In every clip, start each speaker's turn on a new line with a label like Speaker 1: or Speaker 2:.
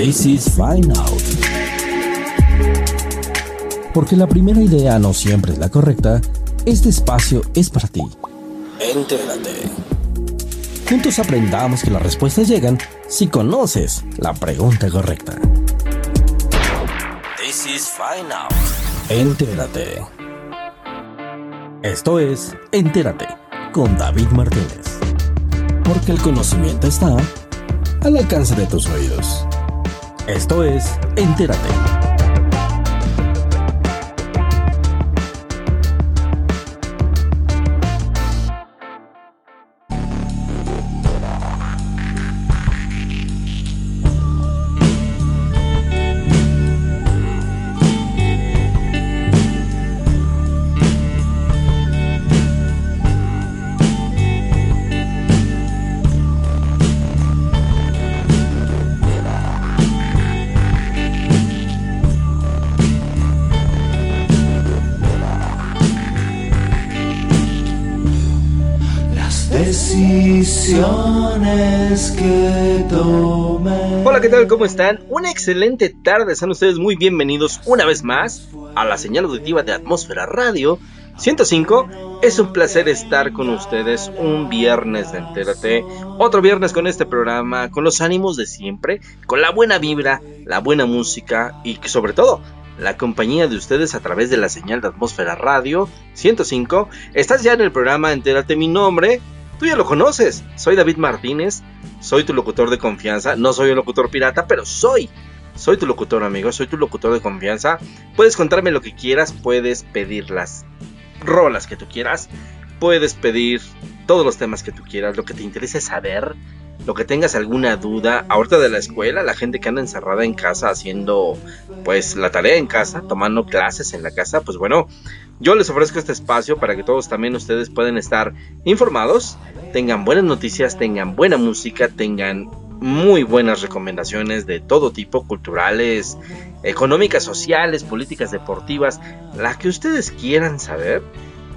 Speaker 1: This is Find Out. Porque la primera idea no siempre es la correcta, este espacio es para ti. Entérate. Juntos aprendamos que las respuestas llegan si conoces la pregunta correcta. This is Find Out. Entérate. Esto es Entérate con David Martínez. Porque el conocimiento está al alcance de tus oídos. Esto es Entérate.
Speaker 2: ¿Qué tal? ¿Cómo están? Una excelente tarde, sean ustedes muy bienvenidos una vez más a la señal auditiva de Atmósfera Radio 105. Es un placer estar con ustedes un viernes de Entérate, otro viernes con este programa, con los ánimos de siempre, con la buena vibra, la buena música y sobre todo la compañía de ustedes a través de la señal de Atmósfera Radio 105. Estás ya en el programa Entérate mi nombre Tú ya lo conoces, soy David Martínez, soy tu locutor de confianza, no soy un locutor pirata, pero soy, soy tu locutor amigo, soy tu locutor de confianza. Puedes contarme lo que quieras, puedes pedir las rolas que tú quieras, puedes pedir todos los temas que tú quieras, lo que te interese saber, lo que tengas alguna duda, ahorita de la escuela, la gente que anda encerrada en casa haciendo pues la tarea en casa, tomando clases en la casa, pues bueno, yo les ofrezco este espacio para que todos también ustedes puedan estar informados, tengan buenas noticias, tengan buena música, tengan muy buenas recomendaciones de todo tipo, culturales, económicas, sociales, políticas, deportivas, la que ustedes quieran saber.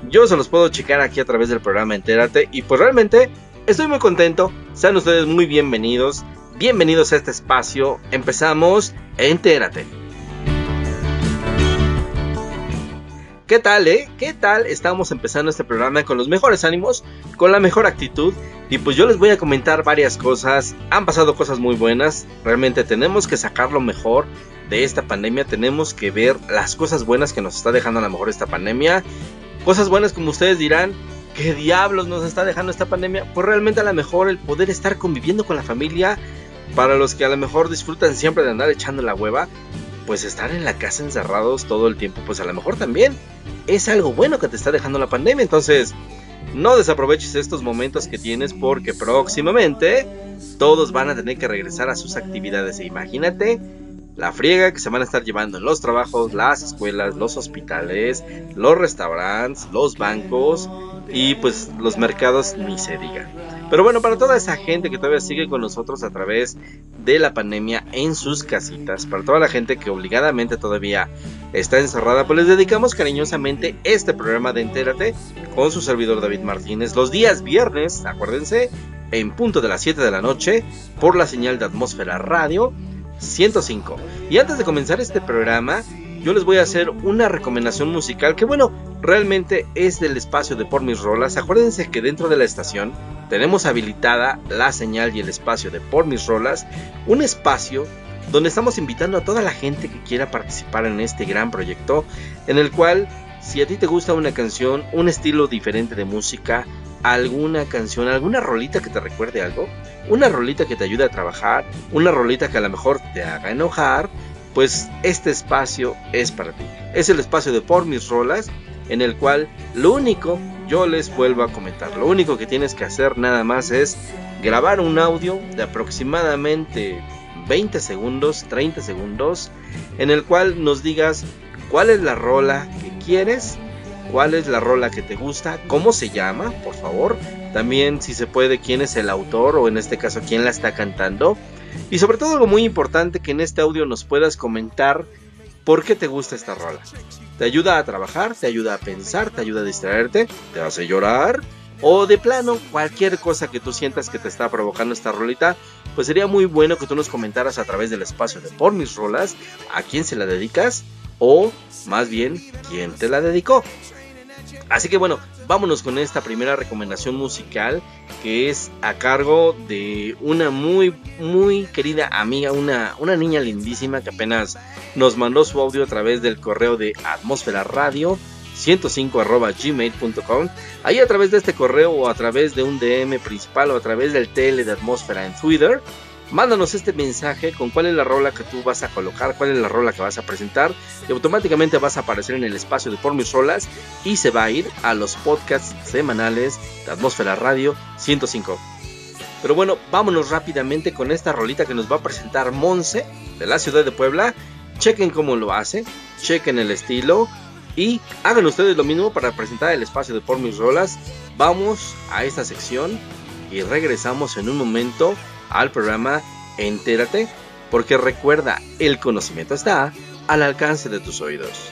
Speaker 2: Yo se los puedo checar aquí a través del programa Entérate y pues realmente estoy muy contento. Sean ustedes muy bienvenidos. Bienvenidos a este espacio. Empezamos. Entérate. ¿Qué tal, eh? ¿Qué tal? Estamos empezando este programa con los mejores ánimos, con la mejor actitud. Y pues yo les voy a comentar varias cosas. Han pasado cosas muy buenas. Realmente tenemos que sacar lo mejor de esta pandemia. Tenemos que ver las cosas buenas que nos está dejando a lo mejor esta pandemia. Cosas buenas como ustedes dirán. ¿Qué diablos nos está dejando esta pandemia? Pues realmente a lo mejor el poder estar conviviendo con la familia. Para los que a lo mejor disfrutan siempre de andar echando la hueva pues estar en la casa encerrados todo el tiempo, pues a lo mejor también es algo bueno que te está dejando la pandemia. Entonces, no desaproveches estos momentos que tienes porque próximamente todos van a tener que regresar a sus actividades. E imagínate la friega que se van a estar llevando en los trabajos, las escuelas, los hospitales, los restaurantes, los bancos y pues los mercados ni se diga. Pero bueno, para toda esa gente que todavía sigue con nosotros a través de la pandemia en sus casitas, para toda la gente que obligadamente todavía está encerrada, pues les dedicamos cariñosamente este programa de Entérate con su servidor David Martínez los días viernes, acuérdense, en punto de las 7 de la noche por la señal de Atmósfera Radio 105. Y antes de comenzar este programa, yo les voy a hacer una recomendación musical que bueno, realmente es del espacio de Por Mis Rolas. Acuérdense que dentro de la estación tenemos habilitada la señal y el espacio de Por Mis Rolas, un espacio donde estamos invitando a toda la gente que quiera participar en este gran proyecto, en el cual si a ti te gusta una canción, un estilo diferente de música, alguna canción, alguna rolita que te recuerde algo, una rolita que te ayude a trabajar, una rolita que a lo mejor te haga enojar, pues este espacio es para ti. Es el espacio de Por Mis Rolas, en el cual lo único, yo les vuelvo a comentar, lo único que tienes que hacer nada más es grabar un audio de aproximadamente 20 segundos, 30 segundos, en el cual nos digas cuál es la rola que quieres cuál es la rola que te gusta, cómo se llama, por favor. También si se puede quién es el autor o en este caso quién la está cantando. Y sobre todo algo muy importante que en este audio nos puedas comentar por qué te gusta esta rola. Te ayuda a trabajar, te ayuda a pensar, te ayuda a distraerte, te hace llorar. O de plano, cualquier cosa que tú sientas que te está provocando esta rolita, pues sería muy bueno que tú nos comentaras a través del espacio de Por Mis Rolas a quién se la dedicas o más bien quién te la dedicó. Así que bueno, vámonos con esta primera recomendación musical que es a cargo de una muy muy querida amiga, una, una niña lindísima que apenas nos mandó su audio a través del correo de Atmósfera Radio 105 gmail.com ahí a través de este correo o a través de un DM principal o a través del tele de atmósfera en Twitter mándanos este mensaje con cuál es la rola que tú vas a colocar, cuál es la rola que vas a presentar y automáticamente vas a aparecer en el espacio de por mis rolas y se va a ir a los podcasts semanales de Atmósfera Radio 105. Pero bueno, vámonos rápidamente con esta rolita que nos va a presentar Monse de la ciudad de Puebla. Chequen cómo lo hace, chequen el estilo y hagan ustedes lo mismo para presentar el espacio de por mis rolas. Vamos a esta sección y regresamos en un momento al programa Entérate, porque recuerda, el conocimiento está al alcance de tus oídos.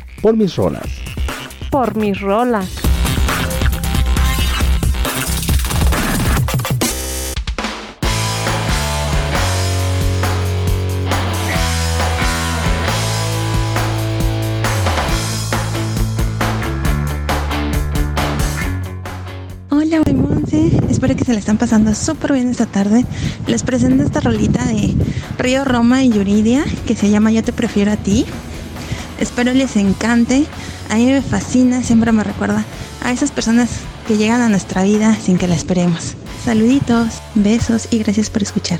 Speaker 1: por mis rolas.
Speaker 3: Por mis rolas.
Speaker 4: Hola, Monse. Espero que se le están pasando súper bien esta tarde. Les presento esta rolita de Río Roma y Yuridia que se llama Yo te prefiero a ti. Espero les encante. A mí me fascina, siempre me recuerda a esas personas que llegan a nuestra vida sin que la esperemos. Saluditos, besos y gracias por escuchar.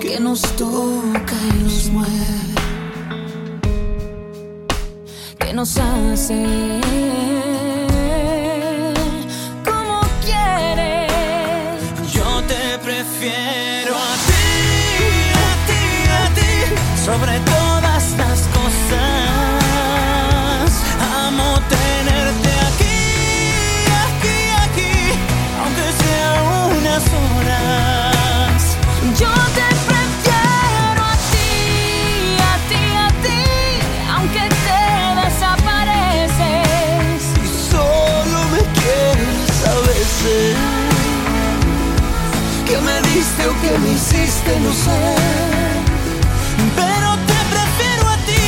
Speaker 5: Que
Speaker 6: nos toca y nos mueve, que nos hace como quiere.
Speaker 5: Yo te prefiero hiciste? No sé. Pero te prefiero a ti,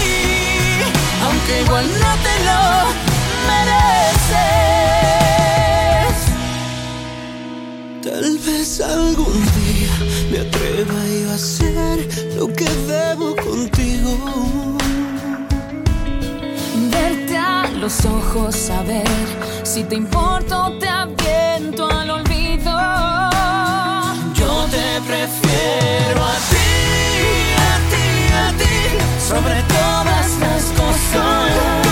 Speaker 5: aunque igual no te lo mereces. Tal vez algún día me atreva yo a hacer lo que debo contigo.
Speaker 6: Verte a los ojos, saber si te importo, te aviento Pero a
Speaker 5: ti, a ti, a ti,
Speaker 7: sobre todas las cosas.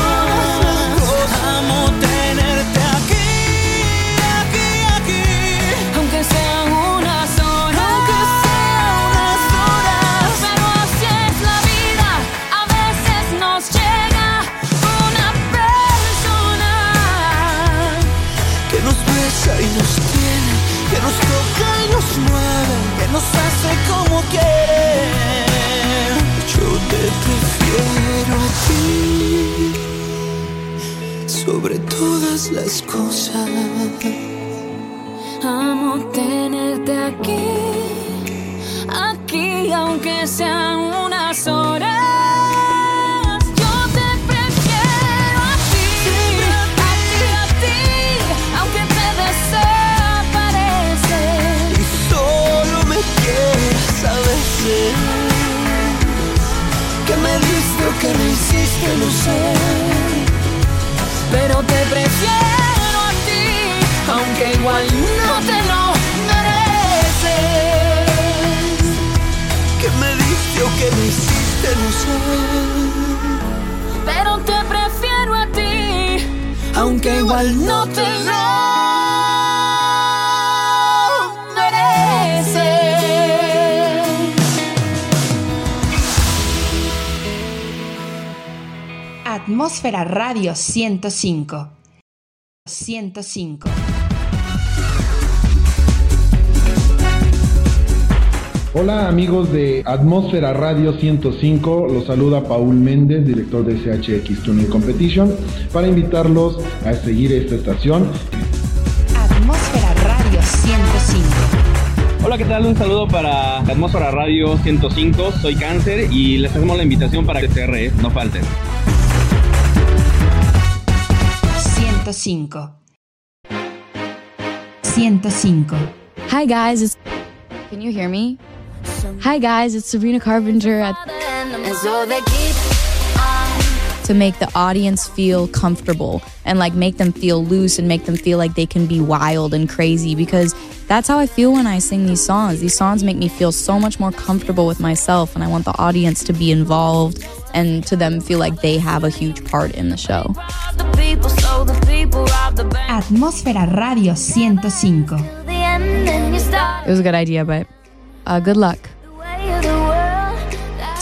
Speaker 7: Todas las cosas.
Speaker 6: Amo tenerte aquí, aquí, aunque sean unas horas.
Speaker 8: Atmósfera Radio 105. 105.
Speaker 9: Hola amigos de Atmósfera Radio 105, los saluda Paul Méndez, director de SHX Tuning Competition, para invitarlos a seguir esta estación.
Speaker 8: Atmósfera Radio 105.
Speaker 10: Hola, ¿qué tal? Un saludo para Atmósfera Radio 105. Soy Cáncer y les hacemos la invitación para que se re, no falten.
Speaker 8: 105. 105.
Speaker 11: Hi guys, it's Can you hear me? Hi guys, it's Sabrina Carpenter at
Speaker 6: And so they keep on.
Speaker 11: to make the audience feel comfortable and like make them feel loose and make them feel like they can be wild and crazy because that's how I feel when I sing these songs. These songs make me feel so much more comfortable with myself and I want the audience to be involved and to them feel like they have a huge part in the show.
Speaker 6: The people, so the people rob the bank.
Speaker 8: Atmósfera Radio 105.
Speaker 6: The end, and you start
Speaker 11: It was a good idea, but uh, good luck.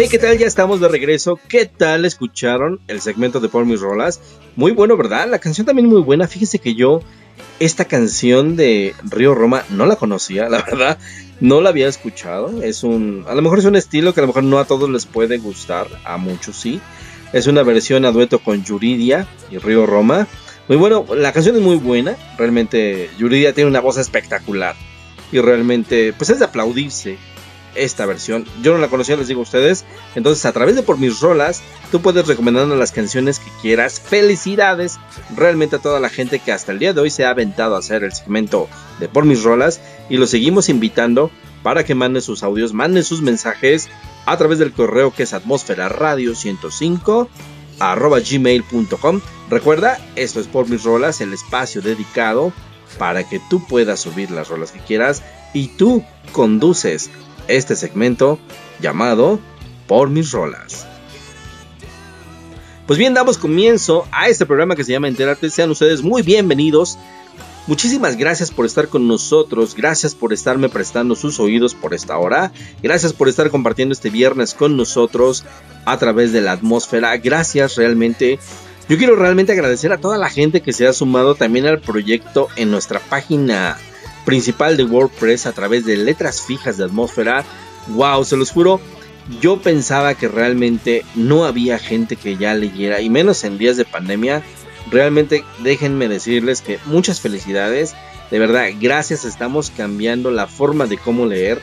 Speaker 2: Hey, ¿qué tal? Ya estamos de regreso. ¿Qué tal escucharon el segmento de Por mis rolas? Muy bueno, ¿verdad? La canción también muy buena. Fíjese que yo esta canción de Río Roma no la conocía, la verdad. No la había escuchado. Es un, a lo mejor es un estilo que a lo mejor no a todos les puede gustar, a muchos sí. Es una versión a dueto con Yuridia y Río Roma. Muy bueno, la canción es muy buena. Realmente Yuridia tiene una voz espectacular. Y realmente, pues es de aplaudirse esta versión. Yo no la conocía, les digo a ustedes. Entonces, a través de por mis rolas, tú puedes recomendarnos las canciones que quieras. Felicidades realmente a toda la gente que hasta el día de hoy se ha aventado a hacer el segmento de por mis rolas. Y los seguimos invitando para que manden sus audios, manden sus mensajes a través del correo que es atmósfera radio 105 arroba gmail.com. Recuerda, esto es por mis rolas, el espacio dedicado para que tú puedas subir las rolas que quieras y tú conduces este segmento llamado Por mis rolas. Pues bien, damos comienzo a este programa que se llama Enterarte. Sean ustedes muy bienvenidos. Muchísimas gracias por estar con nosotros, gracias por estarme prestando sus oídos por esta hora, gracias por estar compartiendo este viernes con nosotros a través de la atmósfera, gracias realmente. Yo quiero realmente agradecer a toda la gente que se ha sumado también al proyecto en nuestra página principal de WordPress a través de letras fijas de atmósfera. Wow, se los juro, yo pensaba que realmente no había gente que ya leyera, y menos en días de pandemia. Realmente déjenme decirles que muchas felicidades. De verdad, gracias, estamos cambiando la forma de cómo leer.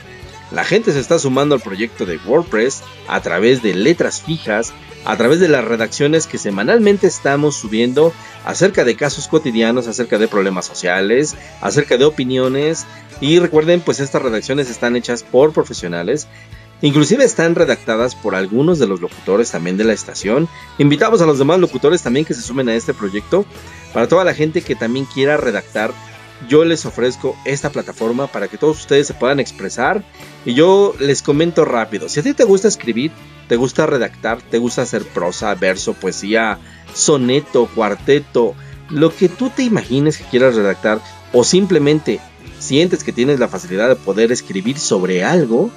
Speaker 2: La gente se está sumando al proyecto de WordPress a través de letras fijas, a través de las redacciones que semanalmente estamos subiendo acerca de casos cotidianos, acerca de problemas sociales, acerca de opiniones. Y recuerden, pues estas redacciones están hechas por profesionales. Inclusive están redactadas por algunos de los locutores también de la estación. Invitamos a los demás locutores también que se sumen a este proyecto. Para toda la gente que también quiera redactar, yo les ofrezco esta plataforma para que todos ustedes se puedan expresar. Y yo les comento rápido, si a ti te gusta escribir, te gusta redactar, te gusta hacer prosa, verso, poesía, soneto, cuarteto, lo que tú te imagines que quieras redactar o simplemente sientes que tienes la facilidad de poder escribir sobre algo,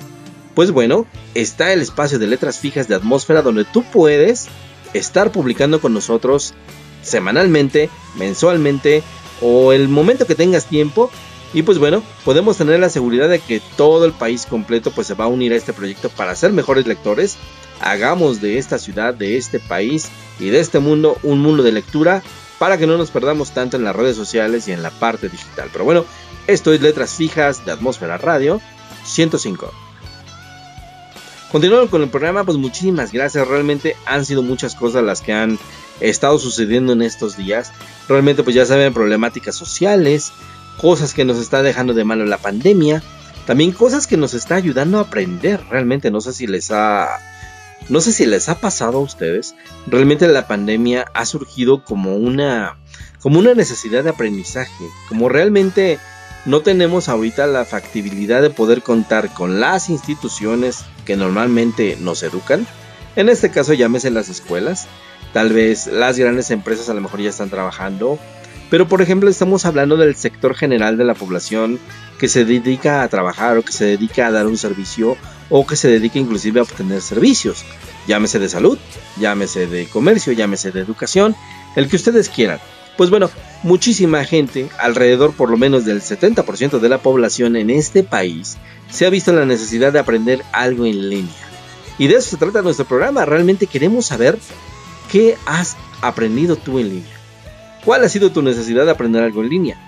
Speaker 2: pues bueno, está el espacio de letras fijas de atmósfera donde tú puedes estar publicando con nosotros semanalmente, mensualmente o el momento que tengas tiempo. Y pues bueno, podemos tener la seguridad de que todo el país completo pues se va a unir a este proyecto para ser mejores lectores. Hagamos de esta ciudad, de este país y de este mundo un mundo de lectura para que no nos perdamos tanto en las redes sociales y en la parte digital. Pero bueno, esto es Letras Fijas de Atmósfera Radio 105. Continuando con el programa, pues muchísimas gracias. Realmente han sido muchas cosas las que han estado sucediendo en estos días. Realmente pues ya saben problemáticas sociales, cosas que nos está dejando de mano la pandemia, también cosas que nos está ayudando a aprender. Realmente no sé si les ha no sé si les ha pasado a ustedes. Realmente la pandemia ha surgido como una como una necesidad de aprendizaje, como realmente no tenemos ahorita la factibilidad de poder contar con las instituciones que normalmente nos educan. En este caso llámese las escuelas, tal vez las grandes empresas a lo mejor ya están trabajando, pero por ejemplo estamos hablando del sector general de la población que se dedica a trabajar o que se dedica a dar un servicio o que se dedica inclusive a obtener servicios, llámese de salud, llámese de comercio, llámese de educación, el que ustedes quieran. Pues bueno, muchísima gente, alrededor por lo menos del 70% de la población en este país, se ha visto la necesidad de aprender algo en línea. Y de eso se trata nuestro programa. Realmente queremos saber qué has aprendido tú en línea. ¿Cuál ha sido tu necesidad de aprender algo en línea?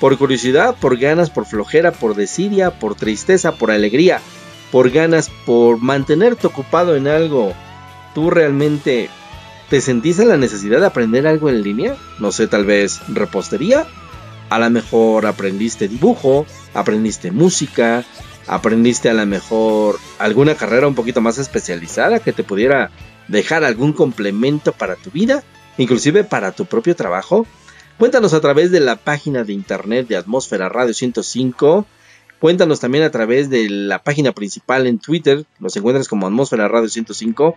Speaker 2: Por curiosidad, por ganas, por flojera, por desidia, por tristeza, por alegría, por ganas, por mantenerte ocupado en algo. ¿Tú realmente ¿Te sentiste la necesidad de aprender algo en línea? No sé, tal vez repostería. A lo mejor aprendiste dibujo, aprendiste música, aprendiste a lo mejor alguna carrera un poquito más especializada que te pudiera dejar algún complemento para tu vida, inclusive para tu propio trabajo. Cuéntanos a través de la página de internet de Atmósfera Radio 105. Cuéntanos también a través de la página principal en Twitter. Nos encuentras como Atmósfera Radio 105.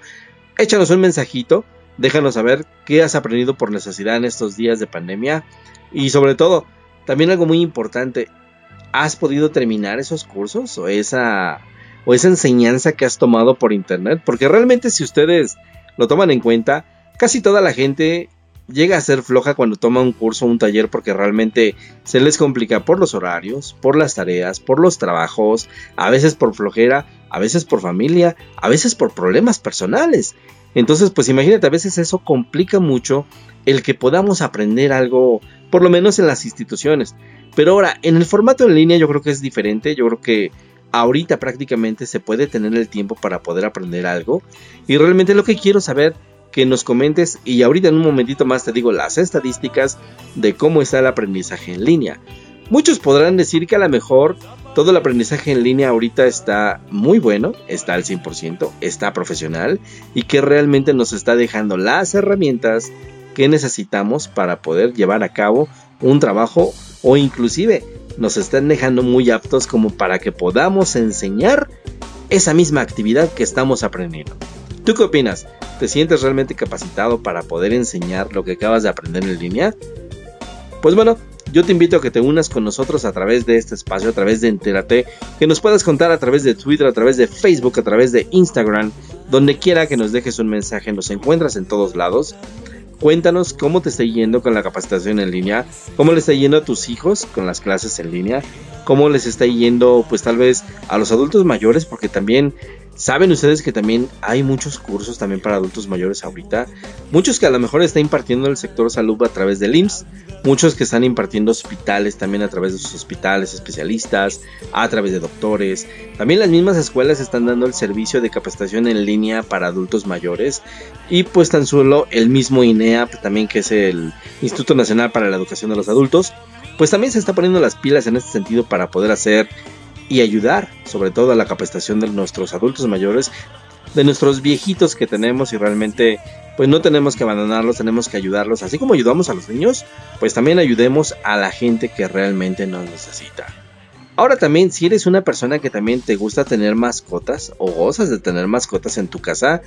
Speaker 2: Échanos un mensajito Déjanos saber qué has aprendido por necesidad en estos días de pandemia. Y sobre todo, también algo muy importante, ¿has podido terminar esos cursos o esa, o esa enseñanza que has tomado por internet? Porque realmente si ustedes lo toman en cuenta, casi toda la gente llega a ser floja cuando toma un curso o un taller porque realmente se les complica por los horarios, por las tareas, por los trabajos, a veces por flojera, a veces por familia, a veces por problemas personales. Entonces, pues imagínate, a veces eso complica mucho el que podamos aprender algo, por lo menos en las instituciones. Pero ahora, en el formato en línea yo creo que es diferente, yo creo que ahorita prácticamente se puede tener el tiempo para poder aprender algo. Y realmente lo que quiero saber que nos comentes y ahorita en un momentito más te digo las estadísticas de cómo está el aprendizaje en línea. Muchos podrán decir que a lo mejor todo el aprendizaje en línea ahorita está muy bueno, está al 100%, está profesional y que realmente nos está dejando las herramientas que necesitamos para poder llevar a cabo un trabajo o inclusive nos están dejando muy aptos como para que podamos enseñar esa misma actividad que estamos aprendiendo. ¿Tú qué opinas? ¿Te sientes realmente capacitado para poder enseñar lo que acabas de aprender en línea? Pues bueno, yo te invito a que te unas con nosotros a través de este espacio, a través de Entérate, que nos puedas contar a través de Twitter, a través de Facebook, a través de Instagram, donde quiera que nos dejes un mensaje, nos encuentras en todos lados. Cuéntanos cómo te está yendo con la capacitación en línea, cómo le está yendo a tus hijos con las clases en línea, cómo les está yendo pues tal vez a los adultos mayores, porque también Saben ustedes que también hay muchos cursos también para adultos mayores ahorita, muchos que a lo mejor está impartiendo el sector salud a través del IMSS, muchos que están impartiendo hospitales también a través de sus hospitales especialistas, a través de doctores. También las mismas escuelas están dando el servicio de capacitación en línea para adultos mayores y pues tan solo el mismo INEAP también que es el Instituto Nacional para la Educación de los Adultos, pues también se está poniendo las pilas en este sentido para poder hacer y ayudar sobre todo a la capacitación de nuestros adultos mayores, de nuestros viejitos que tenemos y realmente pues no tenemos que abandonarlos, tenemos que ayudarlos, así como ayudamos a los niños, pues también ayudemos a la gente que realmente nos necesita. Ahora también, si eres una persona que también te gusta tener mascotas o gozas de tener mascotas en tu casa,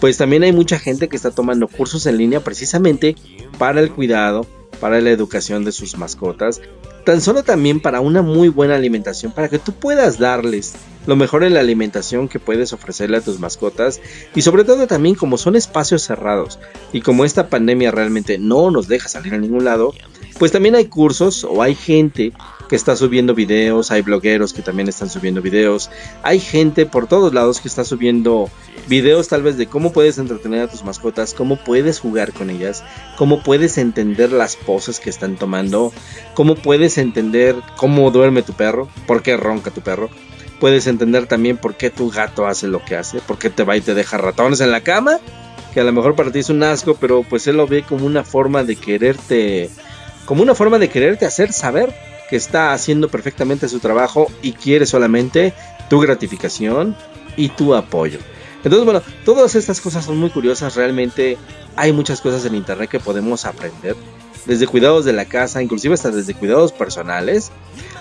Speaker 2: pues también hay mucha gente que está tomando cursos en línea precisamente para el cuidado, para la educación de sus mascotas, tan solo también para una muy buena alimentación, para que tú puedas darles lo mejor en la alimentación que puedes ofrecerle a tus mascotas. Y sobre todo también como son espacios cerrados y como esta pandemia realmente no nos deja salir a ningún lado, pues también hay cursos o hay gente que está subiendo videos, hay blogueros que también están subiendo videos, hay gente por todos lados que está subiendo videos tal vez de cómo puedes entretener a tus mascotas, cómo puedes jugar con ellas, cómo puedes entender las poses que están tomando, cómo puedes entender cómo duerme tu perro, por qué ronca tu perro. Puedes entender también por qué tu gato hace lo que hace, por qué te va y te deja ratones en la cama, que a lo mejor para ti es un asco, pero pues él lo ve como una forma de quererte, como una forma de quererte hacer saber que está haciendo perfectamente su trabajo y quiere solamente tu gratificación y tu apoyo. Entonces, bueno, todas estas cosas son muy curiosas, realmente hay muchas cosas en internet que podemos aprender, desde cuidados de la casa, inclusive hasta desde cuidados personales.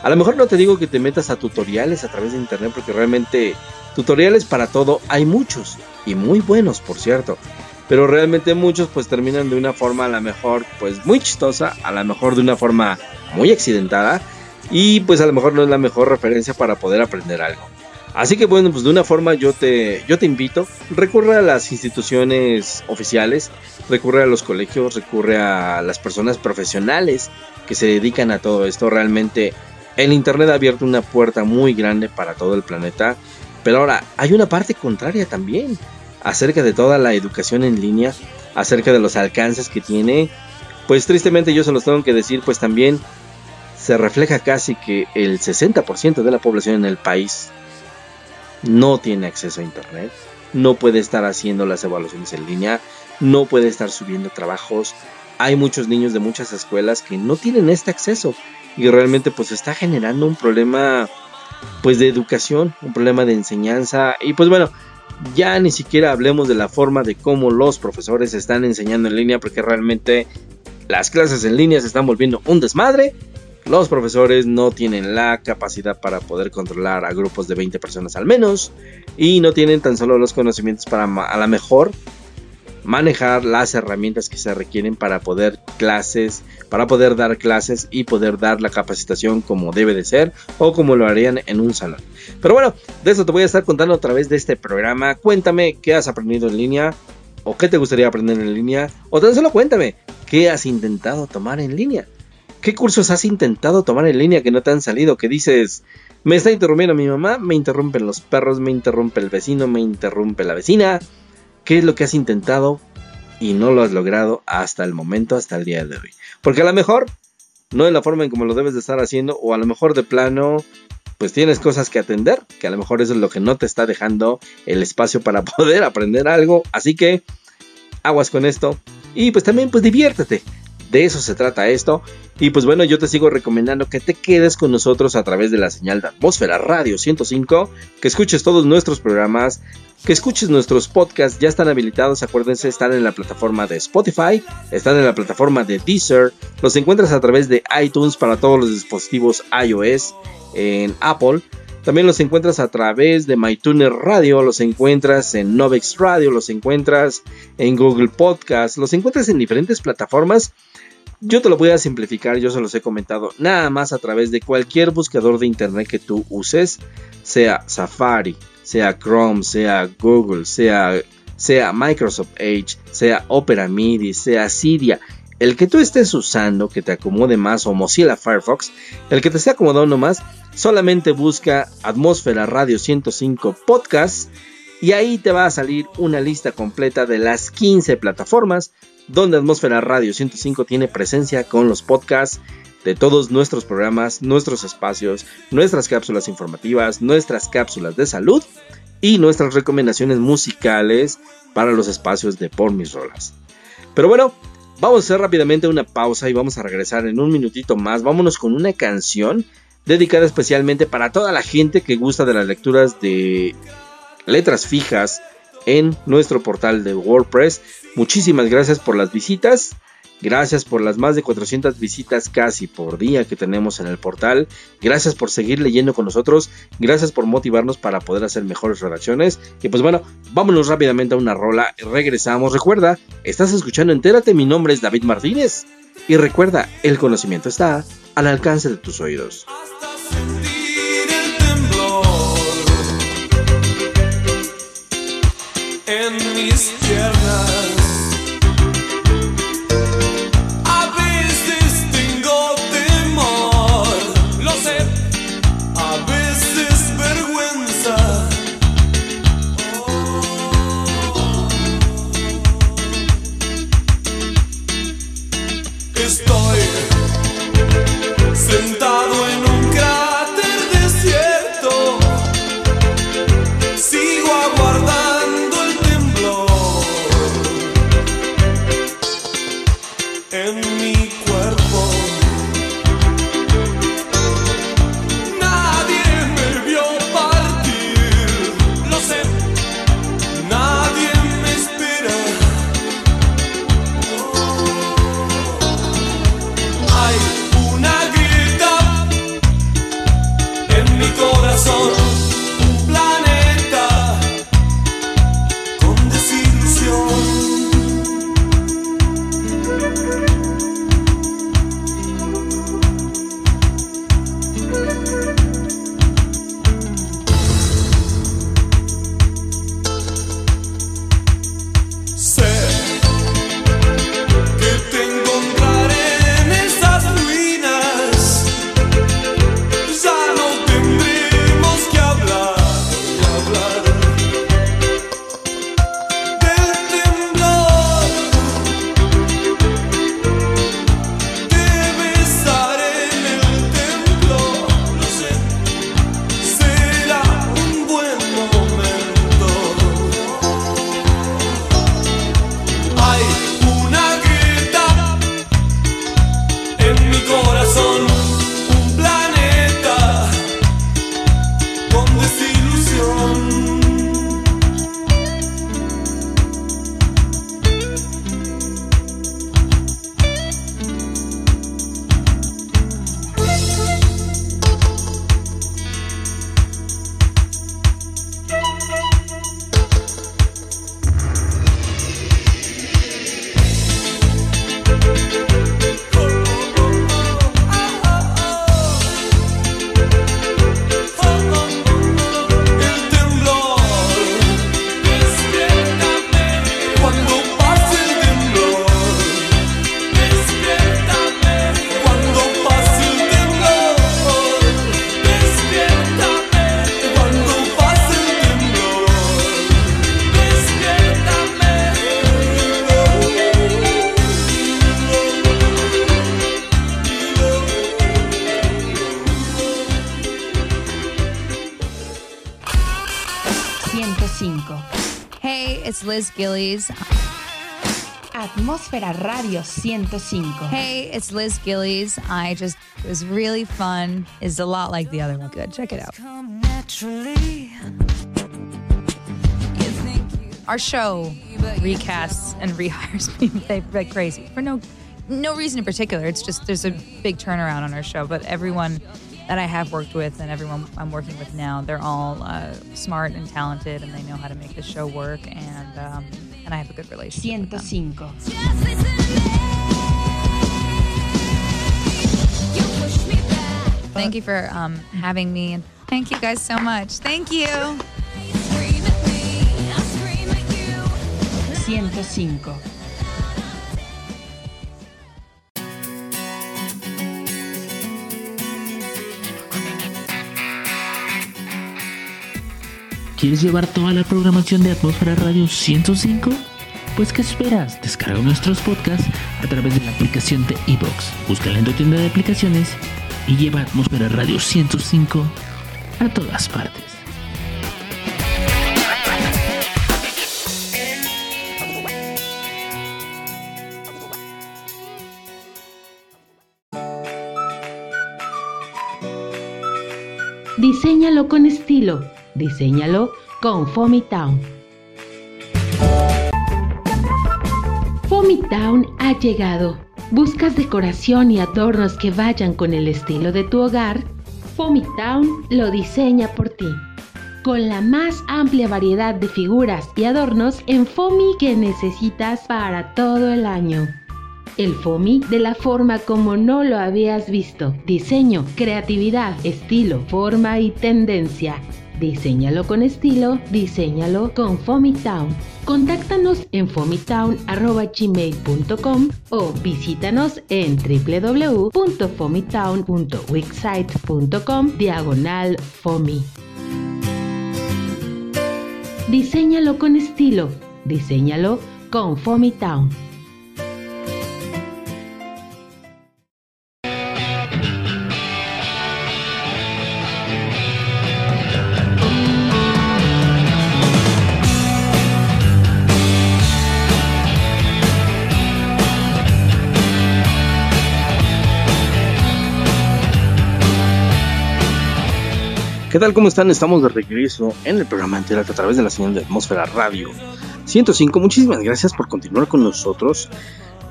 Speaker 2: A lo mejor no te digo que te metas a tutoriales a través de internet, porque realmente tutoriales para todo hay muchos, y muy buenos, por cierto. Pero realmente muchos pues terminan de una forma a lo mejor pues muy chistosa, a lo mejor de una forma muy accidentada, y pues a lo mejor no es la mejor referencia para poder aprender algo. Así que bueno, pues de una forma yo te, yo te invito, recurre a las instituciones oficiales, recurre a los colegios, recurre a las personas profesionales que se dedican a todo esto. Realmente el Internet ha abierto una puerta muy grande para todo el planeta. Pero ahora hay una parte contraria también acerca de toda la educación en línea, acerca de los alcances que tiene. Pues tristemente yo se los tengo que decir, pues también se refleja casi que el 60% de la población en el país no tiene acceso a internet, no puede estar haciendo las evaluaciones en línea, no puede estar subiendo trabajos. Hay muchos niños de muchas escuelas que no tienen este acceso y realmente pues está generando un problema pues de educación, un problema de enseñanza y pues bueno, ya ni siquiera hablemos de la forma de cómo los profesores están enseñando en línea porque realmente las clases en línea se están volviendo un desmadre los profesores no tienen la capacidad para poder controlar a grupos de 20 personas al menos y no tienen tan solo los conocimientos para a la mejor manejar las herramientas que se requieren para poder clases, para poder dar clases y poder dar la capacitación como debe de ser o como lo harían en un salón. Pero bueno, de eso te voy a estar contando a través de este programa. Cuéntame qué has aprendido en línea o qué te gustaría aprender en línea o tan solo cuéntame qué has intentado tomar en línea. ¿Qué cursos has intentado tomar en línea que no te han salido? Que dices, me está interrumpiendo mi mamá, me interrumpen los perros, me interrumpe el vecino, me interrumpe la vecina. ¿Qué es lo que has intentado y no lo has logrado hasta el momento, hasta el día de hoy? Porque a lo mejor no es la forma en como lo debes de estar haciendo o a lo mejor de plano pues tienes cosas que atender, que a lo mejor eso es lo que no te está dejando el espacio para poder aprender algo. Así que aguas con esto y pues también pues diviértete. De eso se trata esto. Y pues bueno, yo te sigo recomendando que te quedes con nosotros a través de la señal de Atmósfera Radio 105, que escuches todos nuestros programas, que escuches nuestros podcasts, ya están habilitados, acuérdense, están en la plataforma de Spotify, están en la plataforma de Deezer, los encuentras a través de iTunes para todos los dispositivos iOS en Apple. También los encuentras a través de MyTuner Radio, los encuentras en Novex Radio, los encuentras en Google Podcast, los encuentras en diferentes plataformas yo te lo voy a simplificar, yo se los he comentado, nada más a través de cualquier buscador de internet que tú uses, sea Safari, sea Chrome, sea Google, sea, sea Microsoft Edge, sea Opera MIDI, sea Cydia, el que tú estés usando que te acomode más o Mozilla Firefox, el que te esté acomodando más, solamente busca Atmósfera Radio 105 Podcast y ahí te va a salir una lista completa de las 15 plataformas donde Atmósfera Radio 105 tiene presencia con los podcasts de todos nuestros programas, nuestros espacios, nuestras cápsulas informativas, nuestras cápsulas de salud y nuestras recomendaciones musicales para los espacios de Por Mis Rolas. Pero bueno, vamos a hacer rápidamente una pausa y vamos a regresar en un minutito más. Vámonos con una canción dedicada especialmente para toda la gente que gusta de las lecturas de letras fijas en nuestro portal de WordPress. Muchísimas gracias por las visitas. Gracias por las más de 400 visitas casi por día que tenemos en el portal. Gracias por seguir leyendo con nosotros. Gracias por motivarnos para poder hacer mejores redacciones. Y pues bueno, vámonos rápidamente a una rola. Regresamos. Recuerda, estás escuchando Entérate. Mi nombre es David Martínez. Y recuerda, el conocimiento está al alcance de tus oídos.
Speaker 12: en.
Speaker 8: It's Liz Gillies. Atmósfera Radio 105.
Speaker 13: Hey, it's Liz Gillies. I just it was really fun. It's a lot like the other one. Good, check it out. Our show recasts and rehires people like like crazy for no no reason in particular. It's just there's a big turnaround on our show, but everyone that I have worked with and everyone I'm working with now, they're all uh, smart and talented, and they know how to make the show work, and um, and I have a good relationship. with them.
Speaker 8: 105.
Speaker 13: Thank you for um, having me, and thank you guys so much. Thank you.
Speaker 8: 105.
Speaker 14: ¿Quieres llevar toda la programación de Atmósfera Radio 105? Pues ¿qué esperas? Descarga nuestros podcasts a través de la aplicación de iBox. Búscala en tu tienda de aplicaciones y lleva Atmósfera Radio 105 a todas partes.
Speaker 15: Diseñalo con estilo. Diseñalo con Foamy Town. Foamy Town ha llegado. ¿Buscas decoración y adornos que vayan con el estilo de tu hogar? Foamy Town lo diseña por ti. Con la más amplia variedad de figuras y adornos en Foamy que necesitas para todo el año. El FOMI de la forma como no lo habías visto. Diseño, creatividad, estilo, forma y tendencia. Diseñalo con estilo, diseñalo con FOMI Town. Contáctanos en fomitown.gmail.com o visítanos en www.fomitown.wixsite.com diagonal FOMI. Diseñalo con estilo, diseñalo con FOMI
Speaker 2: ¿Qué tal? ¿Cómo están? Estamos de regreso en el programa Entérate a través de la señal de Atmósfera Radio 105. Muchísimas gracias por continuar con nosotros.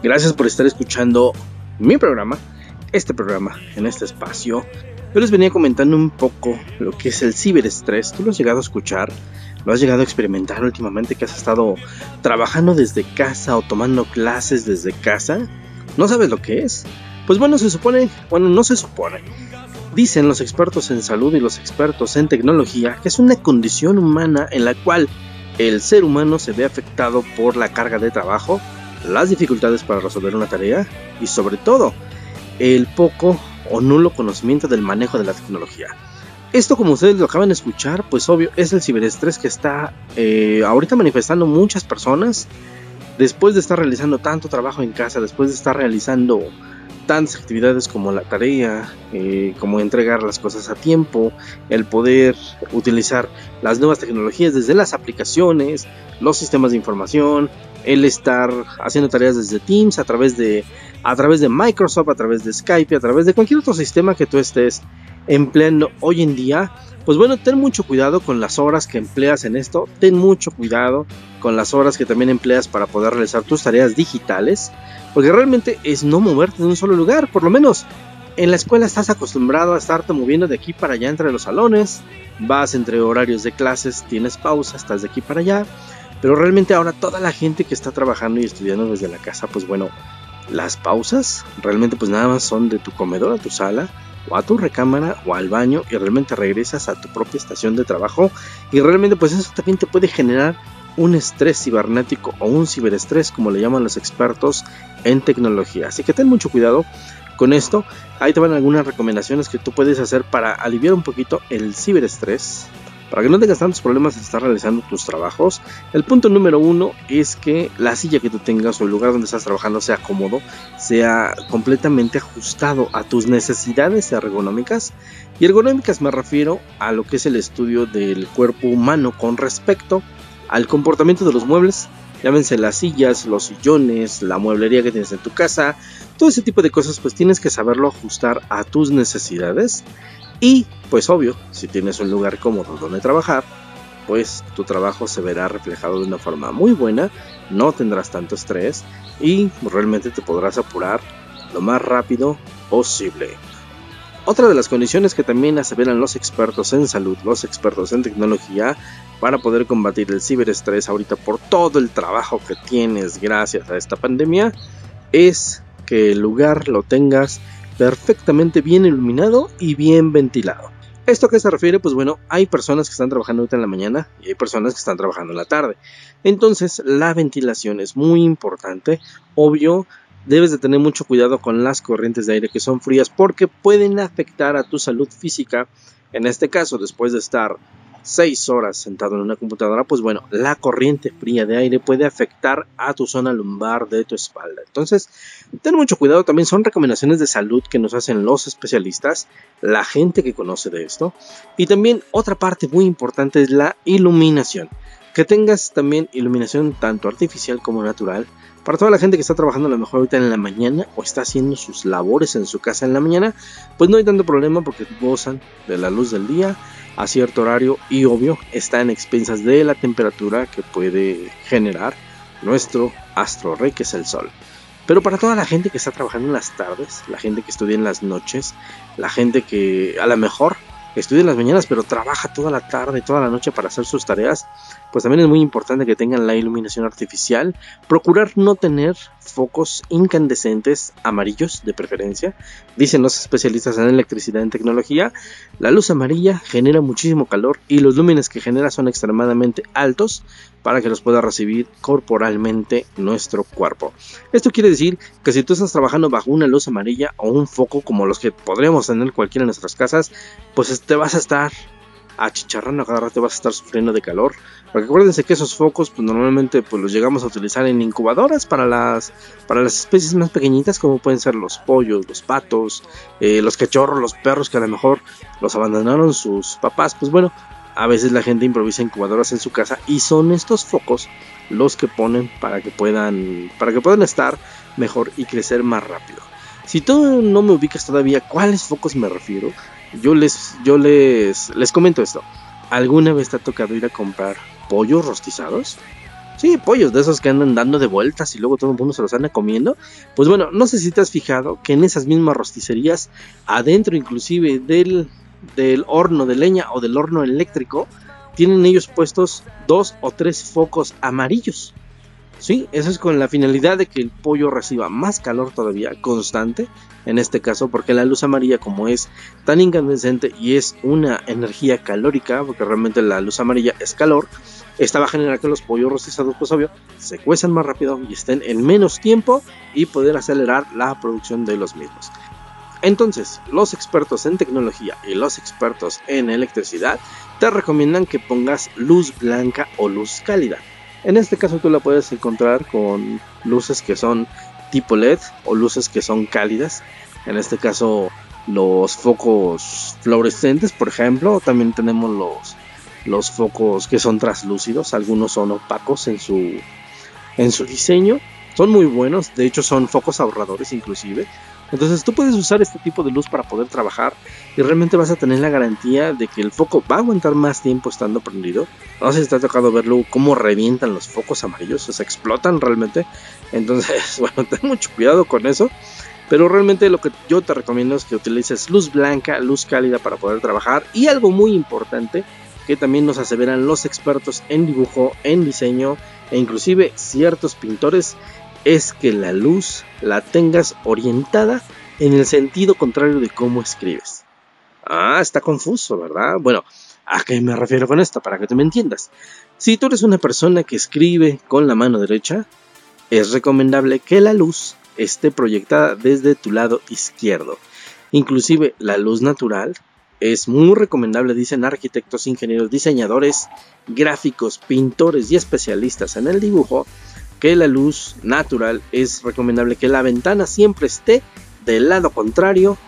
Speaker 2: Gracias por estar escuchando mi programa, este programa, en este espacio. Yo les venía comentando un poco lo que es el ciberestrés. ¿Tú lo has llegado a escuchar? ¿Lo has llegado a experimentar últimamente que has estado trabajando desde casa o tomando clases desde casa? ¿No sabes lo que es? Pues bueno, se supone, bueno, no se supone. Dicen los expertos en salud y los expertos en tecnología que es una condición humana en la cual el ser humano se ve afectado por la carga de trabajo, las dificultades para resolver una tarea y sobre todo el poco o nulo conocimiento del manejo de la tecnología. Esto como ustedes lo acaban de escuchar, pues obvio es el ciberestrés que está eh, ahorita manifestando muchas personas después de estar realizando tanto trabajo en casa, después de estar realizando tantas actividades como la tarea, eh, como entregar las cosas a tiempo, el poder utilizar las nuevas tecnologías desde las aplicaciones, los sistemas de información, el estar haciendo tareas desde Teams, a través de, a través de Microsoft, a través de Skype, a través de cualquier otro sistema que tú estés empleando hoy en día. Pues bueno, ten mucho cuidado con las horas que empleas en esto, ten mucho cuidado con las horas que también empleas para poder realizar tus tareas digitales, porque realmente es no moverte de un solo lugar, por lo menos en la escuela estás acostumbrado a estarte moviendo de aquí para allá entre los salones, vas entre horarios de clases, tienes pausa, estás de aquí para allá, pero realmente ahora toda la gente que está trabajando y estudiando desde la casa, pues bueno, las pausas realmente pues nada más son de tu comedor a tu sala, o a tu recámara o al baño y realmente regresas a tu propia estación de trabajo y realmente pues eso también te puede generar un estrés cibernético o un ciberestrés como le llaman los expertos en tecnología. Así que ten mucho cuidado con esto. Ahí te van algunas recomendaciones que tú puedes hacer para aliviar un poquito el ciberestrés. Para que no tengas tantos problemas de estar realizando tus trabajos, el punto número uno es que la silla que tú tengas o el lugar donde estás trabajando sea cómodo, sea completamente ajustado a tus necesidades ergonómicas. Y ergonómicas me refiero a lo que es el estudio del cuerpo humano con respecto al comportamiento de los muebles, llámense las sillas, los sillones, la mueblería que tienes en tu casa, todo ese tipo de cosas pues tienes que saberlo ajustar a tus necesidades y pues obvio, si tienes un lugar cómodo donde trabajar, pues tu trabajo se verá reflejado de una forma muy buena, no tendrás tanto estrés y realmente te podrás apurar lo más rápido posible. Otra de las condiciones que también aseveran los expertos en salud, los expertos en tecnología, para poder combatir el ciberestrés ahorita por todo el trabajo que tienes gracias a esta pandemia, es que el lugar lo tengas perfectamente bien iluminado y bien ventilado. ¿Esto a qué se refiere? Pues bueno, hay personas que están trabajando ahorita en la mañana y hay personas que están trabajando en la tarde. Entonces la ventilación es muy importante. Obvio, debes de tener mucho cuidado con las corrientes de aire que son frías porque pueden afectar a tu salud física. En este caso, después de estar 6 horas sentado en una computadora, pues bueno, la corriente fría de aire puede afectar a tu zona lumbar de tu espalda. Entonces, ten mucho cuidado, también son recomendaciones de salud que nos hacen los especialistas, la gente que conoce de esto. Y también otra parte muy importante es la iluminación. Que tengas también iluminación tanto artificial como natural. Para toda la gente que está trabajando a lo mejor ahorita en la mañana o está haciendo sus labores en su casa en la mañana, pues no hay tanto problema porque gozan de la luz del día a cierto horario y obvio está en expensas de la temperatura que puede generar nuestro astro rey que es el sol. Pero para toda la gente que está trabajando en las tardes, la gente que estudia en las noches, la gente que a lo mejor estudia en las mañanas pero trabaja toda la tarde toda la noche para hacer sus tareas, pues también es muy importante que tengan la iluminación artificial, procurar no tener focos incandescentes amarillos de preferencia. Dicen los especialistas en electricidad y tecnología, la luz amarilla genera muchísimo calor y los lúmenes que genera son extremadamente altos para que los pueda recibir corporalmente nuestro cuerpo. Esto quiere decir que si tú estás trabajando bajo una luz amarilla o un foco como los que podríamos tener cualquiera en nuestras casas, pues te vas a estar achicharrando cada rato, vas a estar sufriendo de calor. Porque acuérdense que esos focos pues normalmente pues los llegamos a utilizar en incubadoras para las para las especies más pequeñitas como pueden ser los pollos, los patos, eh, los cachorros, los perros que a lo mejor los abandonaron sus papás. Pues bueno, a veces la gente improvisa incubadoras en su casa y son estos focos los que ponen para que puedan para que puedan estar mejor y crecer más rápido. Si tú no me ubicas todavía cuáles focos me refiero, yo les yo les les comento esto. ¿Alguna vez te ha tocado ir a comprar pollos rostizados? Sí, pollos de esos que andan dando de vueltas y luego todo el mundo se los anda comiendo. Pues bueno, no sé si te has fijado que en esas mismas rosticerías, adentro inclusive del, del horno de leña o del horno eléctrico, tienen ellos puestos dos o tres focos amarillos. Sí, eso es con la finalidad de que el pollo reciba más calor todavía, constante, en este caso, porque la luz amarilla como es tan incandescente y es una energía calórica, porque realmente la luz amarilla es calor, esta va a generar que los pollos rostizados, pues obvio, se cuezan más rápido y estén en menos tiempo y poder acelerar la producción de los mismos. Entonces, los expertos en tecnología y los expertos en electricidad te recomiendan que pongas luz blanca o luz cálida. En este caso tú la puedes encontrar con luces que son tipo LED o luces que son cálidas. En este caso los focos fluorescentes, por ejemplo, también tenemos los los focos que son translúcidos, algunos son opacos en su en su diseño, son muy buenos, de hecho son focos ahorradores inclusive. Entonces tú puedes usar este tipo de luz para poder trabajar y realmente vas a tener la garantía de que el foco va a aguantar más tiempo estando prendido. No sé si te ha tocado verlo cómo revientan los focos amarillos, se explotan realmente. Entonces, bueno, ten mucho cuidado con eso. Pero realmente lo que yo te recomiendo es que utilices luz blanca, luz cálida para poder trabajar. Y algo muy importante que también nos aseveran los expertos en dibujo, en diseño e inclusive ciertos pintores es que la luz la tengas orientada en el sentido contrario de cómo escribes. Ah, está confuso, ¿verdad? Bueno, ¿a qué me refiero con esto? Para que tú me entiendas. Si tú eres una persona que escribe con la mano derecha, es recomendable que la luz esté proyectada desde tu lado izquierdo. Inclusive la luz natural es muy recomendable, dicen arquitectos, ingenieros, diseñadores, gráficos, pintores y especialistas en el dibujo, que la luz natural es recomendable que la ventana siempre esté del lado contrario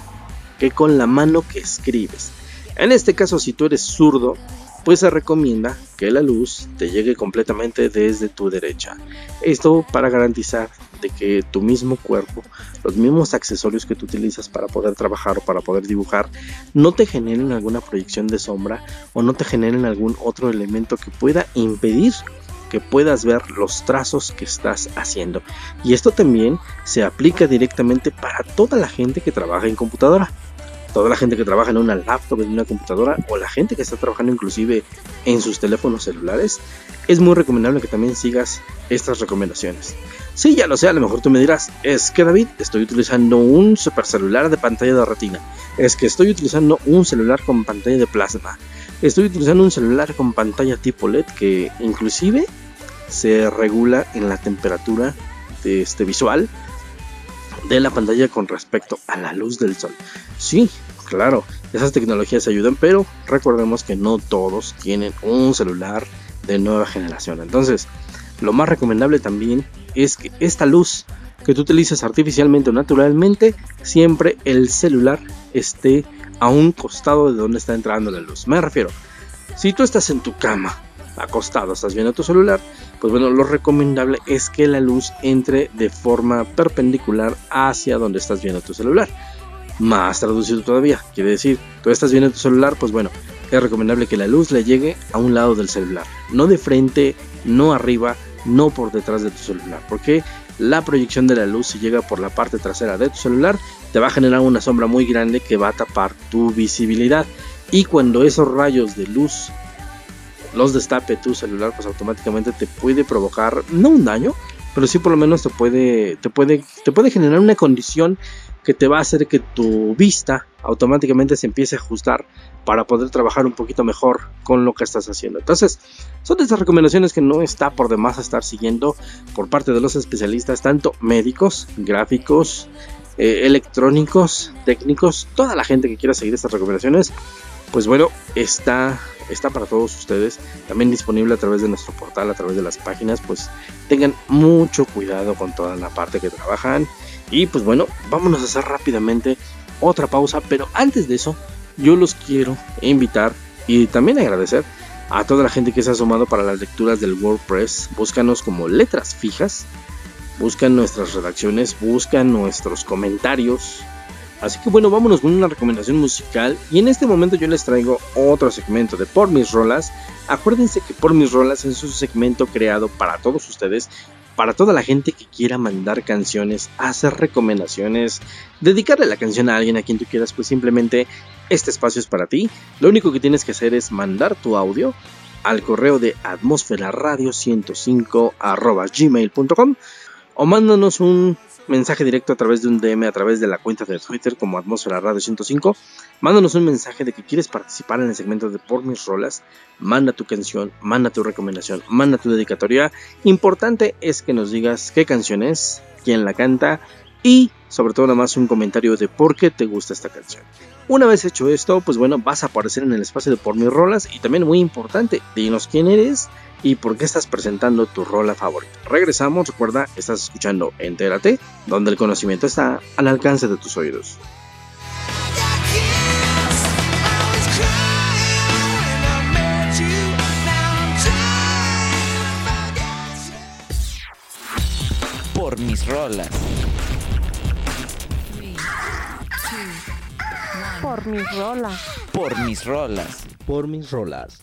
Speaker 2: que con la mano que escribes. En este caso, si tú eres zurdo, pues se recomienda que la luz te llegue completamente desde tu derecha. Esto para garantizar de que tu mismo cuerpo, los mismos accesorios que tú utilizas para poder trabajar o para poder dibujar, no te generen alguna proyección de sombra o no te generen algún otro elemento que pueda impedir que puedas ver los trazos que estás haciendo. Y esto también se aplica directamente para toda la gente que trabaja en computadora. Toda la gente que trabaja en una laptop, en una computadora o la gente que está trabajando inclusive en sus teléfonos celulares, es muy recomendable que también sigas estas recomendaciones. Sí, ya lo sé, a lo mejor tú me dirás, es que David, estoy utilizando un super celular de pantalla de retina, es que estoy utilizando un celular con pantalla de plasma, estoy utilizando un celular con pantalla tipo LED que inclusive se regula en la temperatura de este visual de la pantalla con respecto a la luz del sol. Sí, Claro, esas tecnologías ayudan, pero recordemos que no todos tienen un celular de nueva generación. Entonces, lo más recomendable también es que esta luz que tú utilices artificialmente o naturalmente, siempre el celular esté a un costado de donde está entrando la luz. Me refiero, si tú estás en tu cama, acostado, estás viendo tu celular, pues bueno, lo recomendable es que la luz entre de forma perpendicular hacia donde estás viendo tu celular. Más traducido todavía, quiere decir, tú estás viendo tu celular, pues bueno, es recomendable que la luz le llegue a un lado del celular, no de frente, no arriba, no por detrás de tu celular, porque la proyección de la luz si llega por la parte trasera de tu celular te va a generar una sombra muy grande que va a tapar tu visibilidad y cuando esos rayos de luz los destape tu celular pues automáticamente te puede provocar no un daño pero sí por lo menos te puede te puede te puede generar una condición que te va a hacer que tu vista automáticamente se empiece a ajustar para poder trabajar un poquito mejor con lo que estás haciendo. Entonces, son estas recomendaciones que no está por demás estar siguiendo por parte de los especialistas, tanto médicos, gráficos, eh, electrónicos, técnicos, toda la gente que quiera seguir estas recomendaciones, pues bueno, está, está para todos ustedes, también disponible a través de nuestro portal, a través de las páginas, pues tengan mucho cuidado con toda la parte que trabajan. Y pues bueno, vámonos a hacer rápidamente otra pausa, pero antes de eso, yo los quiero invitar y también agradecer a toda la gente que se ha sumado para las lecturas del WordPress. Búscanos como letras fijas, buscan nuestras redacciones, buscan nuestros comentarios. Así que bueno, vámonos con una recomendación musical y en este momento yo les traigo otro segmento de Por mis rolas. Acuérdense que Por mis rolas es un segmento creado para todos ustedes para toda la gente que quiera mandar canciones, hacer recomendaciones, dedicarle la canción a alguien a quien tú quieras, pues simplemente este espacio es para ti. Lo único que tienes que hacer es mandar tu audio al correo de atmosferaradio105 gmail.com o mándanos un mensaje directo a través de un DM a través de la cuenta de Twitter como Atmósfera Radio 105. Mándanos un mensaje de que quieres participar en el segmento de Por mis rolas. Manda tu canción, manda tu recomendación, manda tu dedicatoria. Importante es que nos digas qué canción es, quién la canta y sobre todo nada más un comentario de por qué te gusta esta canción. Una vez hecho esto, pues bueno, vas a aparecer en el espacio de Por mis rolas y también muy importante, dinos quién eres y por qué estás presentando tu rola favorita. Regresamos, recuerda, estás escuchando Entérate, donde el conocimiento está al alcance de tus oídos.
Speaker 16: Por mis rolas.
Speaker 3: Por mis rolas.
Speaker 16: Por mis rolas.
Speaker 1: Por mis rolas.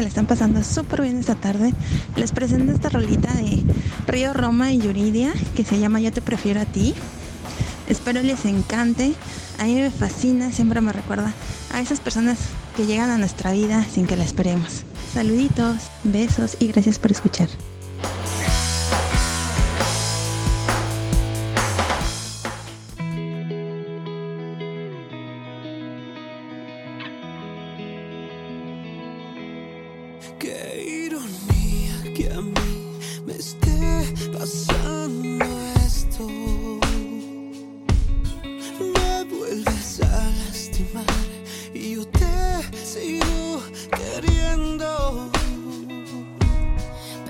Speaker 4: Se la están pasando súper bien esta tarde. Les presento esta rolita de Río Roma y Yuridia que se llama Yo te prefiero a ti. Espero les encante. A mí me fascina, siempre me recuerda a esas personas que llegan a nuestra vida sin que la esperemos. Saluditos, besos y gracias por escuchar.
Speaker 7: Qué ironía que a mí me esté pasando esto. Me vuelves a lastimar y yo te sigo queriendo.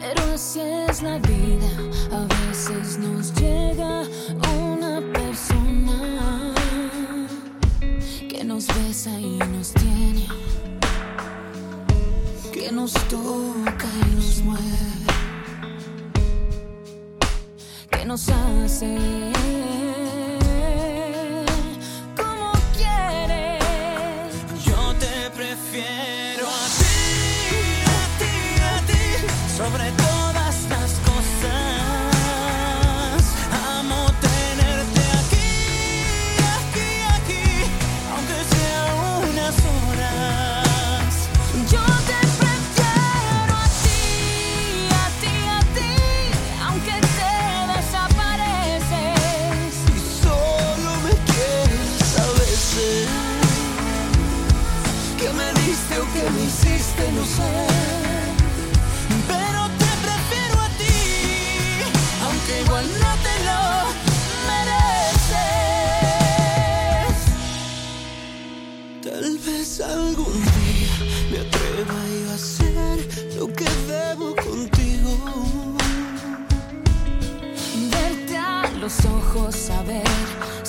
Speaker 6: Pero así es la vida, a veces nos llega una persona que nos besa y nos tiene, nos toca y nos mueve, que nos hace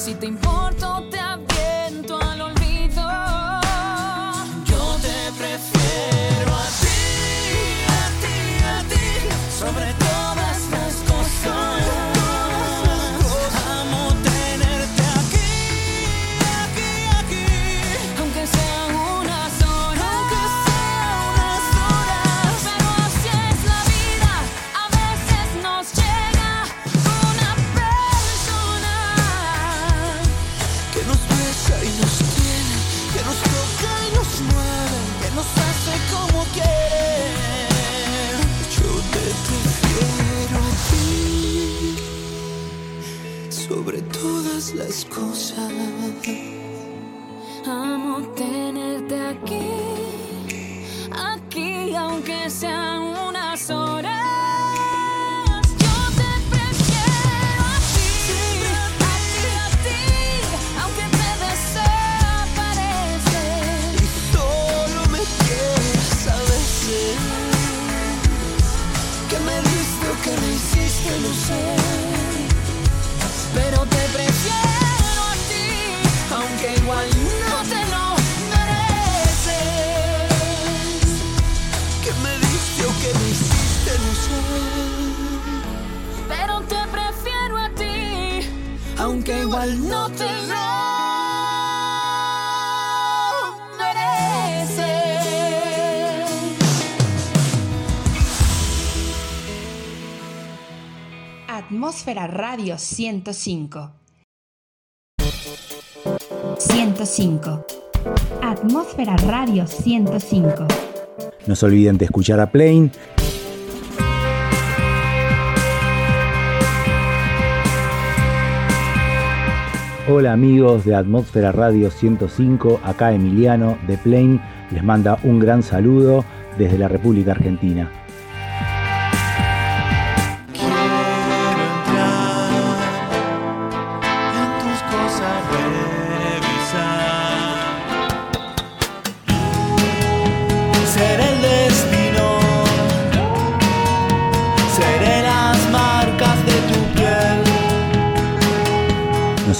Speaker 6: si te
Speaker 7: que nos hace como quiere. Yo te prefiero a ti sobre todas las cosas.
Speaker 6: Amo tenerte aquí, aquí, aunque sean unas horas. Igual no te lo mereces.
Speaker 8: Atmósfera Radio 105. 105. Atmósfera Radio 105.
Speaker 17: No se olviden de escuchar a Plain. Hola amigos de Atmósfera Radio 105, acá Emiliano de Plain les manda un gran saludo desde la República Argentina.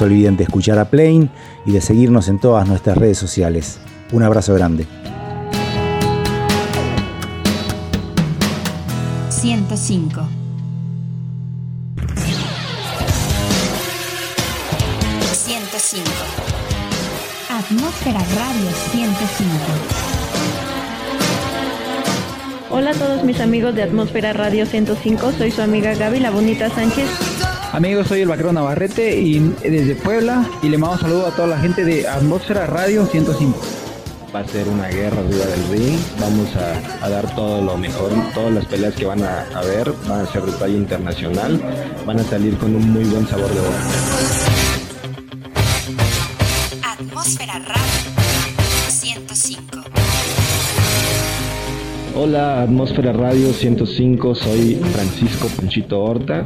Speaker 17: Se olviden de escuchar a Plain y de seguirnos en todas nuestras redes sociales. Un abrazo grande.
Speaker 8: 105. Atmósfera Radio 105.
Speaker 18: Hola a todos mis amigos de Atmósfera Radio 105, soy su amiga Gaby La Bonita Sánchez.
Speaker 19: Amigos, soy el vaquero Navarrete y desde Puebla y le mando un saludo a toda la gente de Atmósfera Radio 105.
Speaker 20: Va a ser una guerra arriba del ring, vamos a, a dar todo lo mejor, todas las peleas que van a haber van a ser de talla internacional, van a salir con un muy buen sabor de boca.
Speaker 8: Atmósfera Radio 105.
Speaker 20: Hola, Atmósfera Radio 105, soy Francisco Ponchito Horta.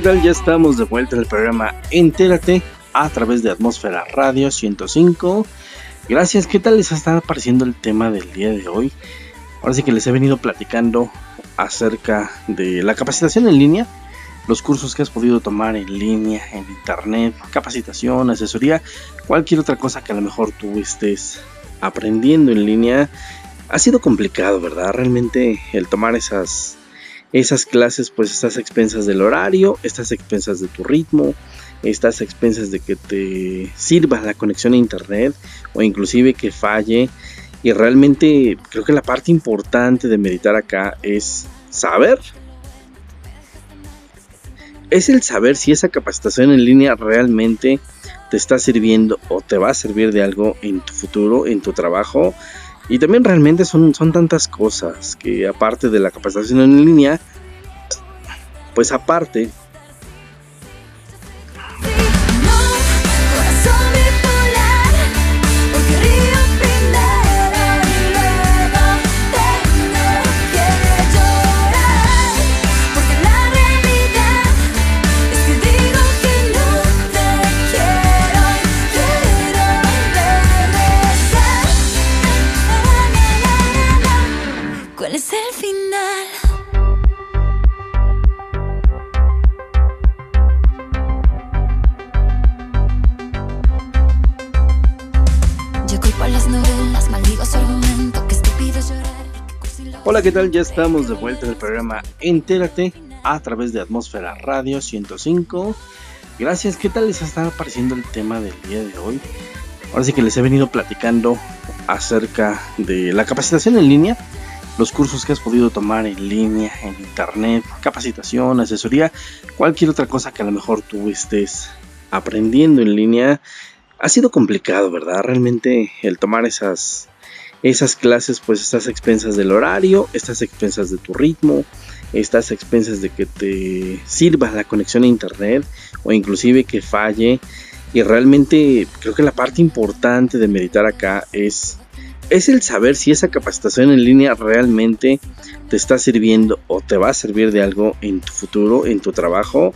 Speaker 2: ¿Qué tal? Ya estamos de vuelta en el programa Entérate a través de Atmósfera Radio 105. Gracias, ¿qué tal les está pareciendo el tema del día de hoy? Ahora sí que les he venido platicando acerca de la capacitación en línea, los cursos que has podido tomar en línea, en internet, capacitación, asesoría, cualquier otra cosa que a lo mejor tú estés aprendiendo en línea. Ha sido complicado, ¿verdad? Realmente el tomar esas esas clases pues estás a expensas del horario, estás a expensas de tu ritmo, estás a expensas de que te sirva la conexión a internet o inclusive que falle. Y realmente creo que la parte importante de meditar acá es saber. Es el saber si esa capacitación en línea realmente te está sirviendo o te va a servir de algo en tu futuro, en tu trabajo. Y también realmente son, son tantas cosas que aparte de la capacitación en línea, pues aparte Hola, ¿qué tal? Ya estamos de vuelta en el programa Entérate a través de Atmósfera Radio 105. Gracias, ¿qué tal les está pareciendo el tema del día de hoy? Ahora sí que les he venido platicando acerca de la capacitación en línea, los cursos que has podido tomar en línea, en internet, capacitación, asesoría, cualquier otra cosa que a lo mejor tú estés aprendiendo en línea. Ha sido complicado, ¿verdad? Realmente el tomar esas esas clases pues estás a expensas del horario, estás a expensas de tu ritmo, estás a expensas de que te sirva la conexión a internet o inclusive que falle. Y realmente creo que la parte importante de meditar acá es, es el saber si esa capacitación en línea realmente te está sirviendo o te va a servir de algo en tu futuro, en tu trabajo.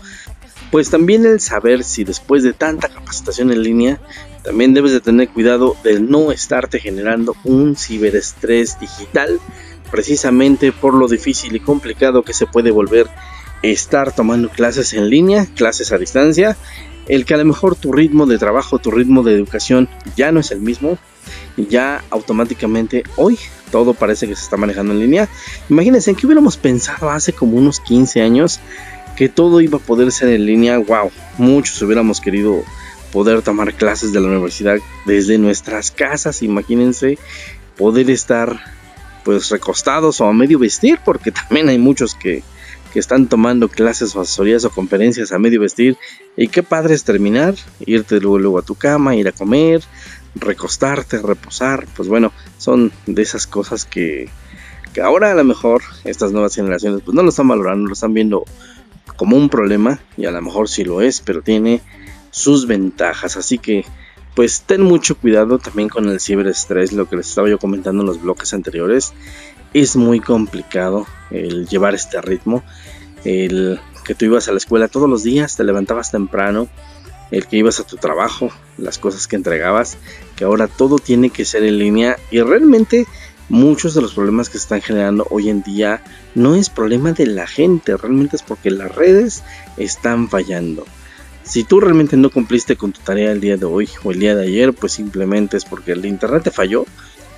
Speaker 2: Pues también el saber si después de tanta capacitación en línea también debes de tener cuidado de no estarte generando un ciberestrés digital, precisamente por lo difícil y complicado que se puede volver estar tomando clases en línea, clases a distancia, el que a lo mejor tu ritmo de trabajo, tu ritmo de educación ya no es el mismo, ya automáticamente hoy todo parece que se está manejando en línea. Imagínense en qué hubiéramos pensado hace como unos 15 años que todo iba a poder ser en línea, wow, muchos hubiéramos querido poder tomar clases de la universidad desde nuestras casas, imagínense poder estar pues recostados o a medio vestir, porque también hay muchos que, que están tomando clases o asesorías o conferencias a medio vestir y qué padre es terminar, irte luego, luego a tu cama, ir a comer, recostarte, reposar, pues bueno, son de esas cosas que, que ahora a lo mejor estas nuevas generaciones pues no lo están valorando, lo están viendo como un problema y a lo mejor sí lo es, pero tiene sus ventajas. Así que, pues ten mucho cuidado también con el ciberestrés, lo que les estaba yo comentando en los bloques anteriores. Es muy complicado el llevar este ritmo. El que tú ibas a la escuela todos los días, te levantabas temprano, el que ibas a tu trabajo, las cosas que entregabas, que ahora todo tiene que ser en línea y realmente muchos de los problemas que se están generando hoy en día no es problema de la gente, realmente es porque las redes están fallando. Si tú realmente no cumpliste con tu tarea el día de hoy o el día de ayer, pues simplemente es porque el internet te falló,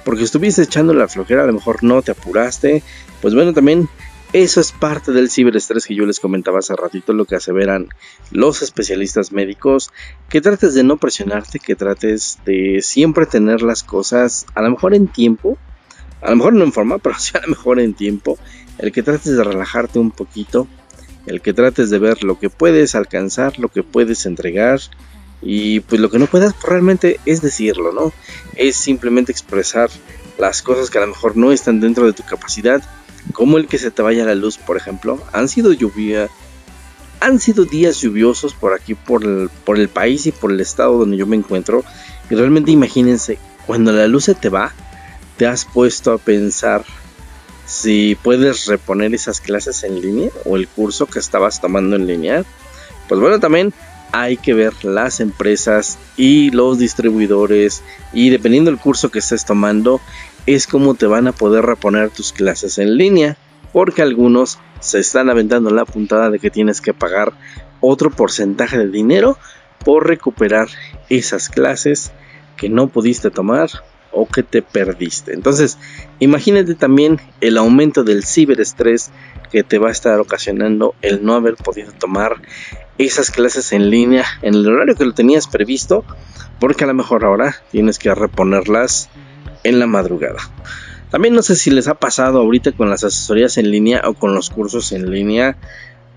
Speaker 2: porque estuviste echando la flojera, a lo mejor no te apuraste. Pues bueno, también eso es parte del ciberestrés que yo les comentaba hace ratito, lo que aseveran los especialistas médicos, que trates de no presionarte, que trates de siempre tener las cosas a lo mejor en tiempo, a lo mejor no en forma, pero sí a lo mejor en tiempo, el que trates de relajarte un poquito, el que trates de ver lo que puedes alcanzar, lo que puedes entregar y pues lo que no puedas pues, realmente es decirlo, ¿no? Es simplemente expresar las cosas que a lo mejor no están dentro de tu capacidad, como el que se te vaya la luz, por ejemplo. Han sido lluvia, han sido días lluviosos por aquí, por el, por el país y por el estado donde yo me encuentro. Y realmente imagínense, cuando la luz se te va, te has puesto a pensar si puedes reponer esas clases en línea o el curso que estabas tomando en línea. Pues bueno, también hay que ver las empresas y los distribuidores y dependiendo del curso que estés tomando es como te van a poder reponer tus clases en línea porque algunos se están aventando la puntada de que tienes que pagar otro porcentaje de dinero por recuperar esas clases que no pudiste tomar o que te perdiste. Entonces, imagínate también el aumento del ciberestrés que te va a estar ocasionando el no haber podido tomar esas clases en línea en el horario que lo tenías previsto, porque a lo mejor ahora tienes que reponerlas en la madrugada. También no sé si les ha pasado ahorita con las asesorías en línea o con los cursos en línea.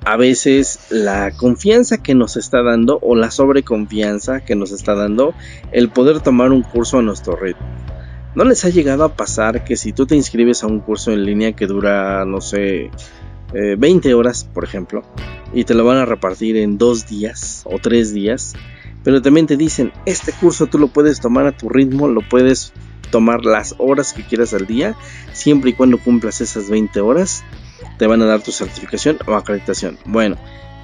Speaker 2: A veces la confianza que nos está dando o la sobreconfianza que nos está dando el poder tomar un curso a nuestro ritmo. ¿No les ha llegado a pasar que si tú te inscribes a un curso en línea que dura, no sé, 20 eh, horas, por ejemplo, y te lo van a repartir en dos días o tres días, pero también te dicen, este curso tú lo puedes tomar a tu ritmo, lo puedes tomar las horas que quieras al día, siempre y cuando cumplas esas 20 horas, te van a dar tu certificación o acreditación. Bueno,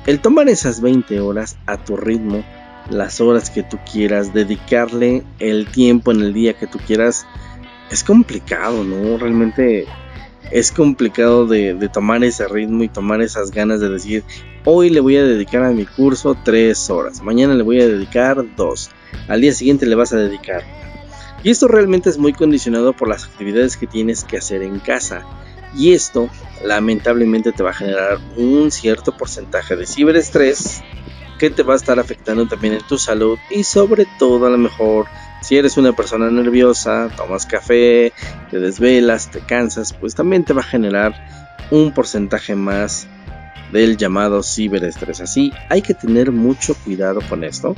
Speaker 2: el tomar esas 20 horas a tu ritmo, las horas que tú quieras, dedicarle el tiempo en el día que tú quieras, es complicado, ¿no? Realmente es complicado de, tomar ese ritmo y tomar esas ganas de decir, hoy le voy a dedicar a mi curso 3 horas, mañana le voy a dedicar 2, al día siguiente le vas a dedicar y esto realmente es muy condicionado por las actividades que tienes que hacer en casa. Y esto lamentablemente te va a generar un cierto porcentaje de ciberestrés que te va a estar afectando también en tu salud y sobre todo a lo mejor si eres una persona nerviosa, tomas café, te desvelas, te cansas, pues también te va a generar un porcentaje más del llamado ciberestrés. Así hay que tener mucho cuidado con esto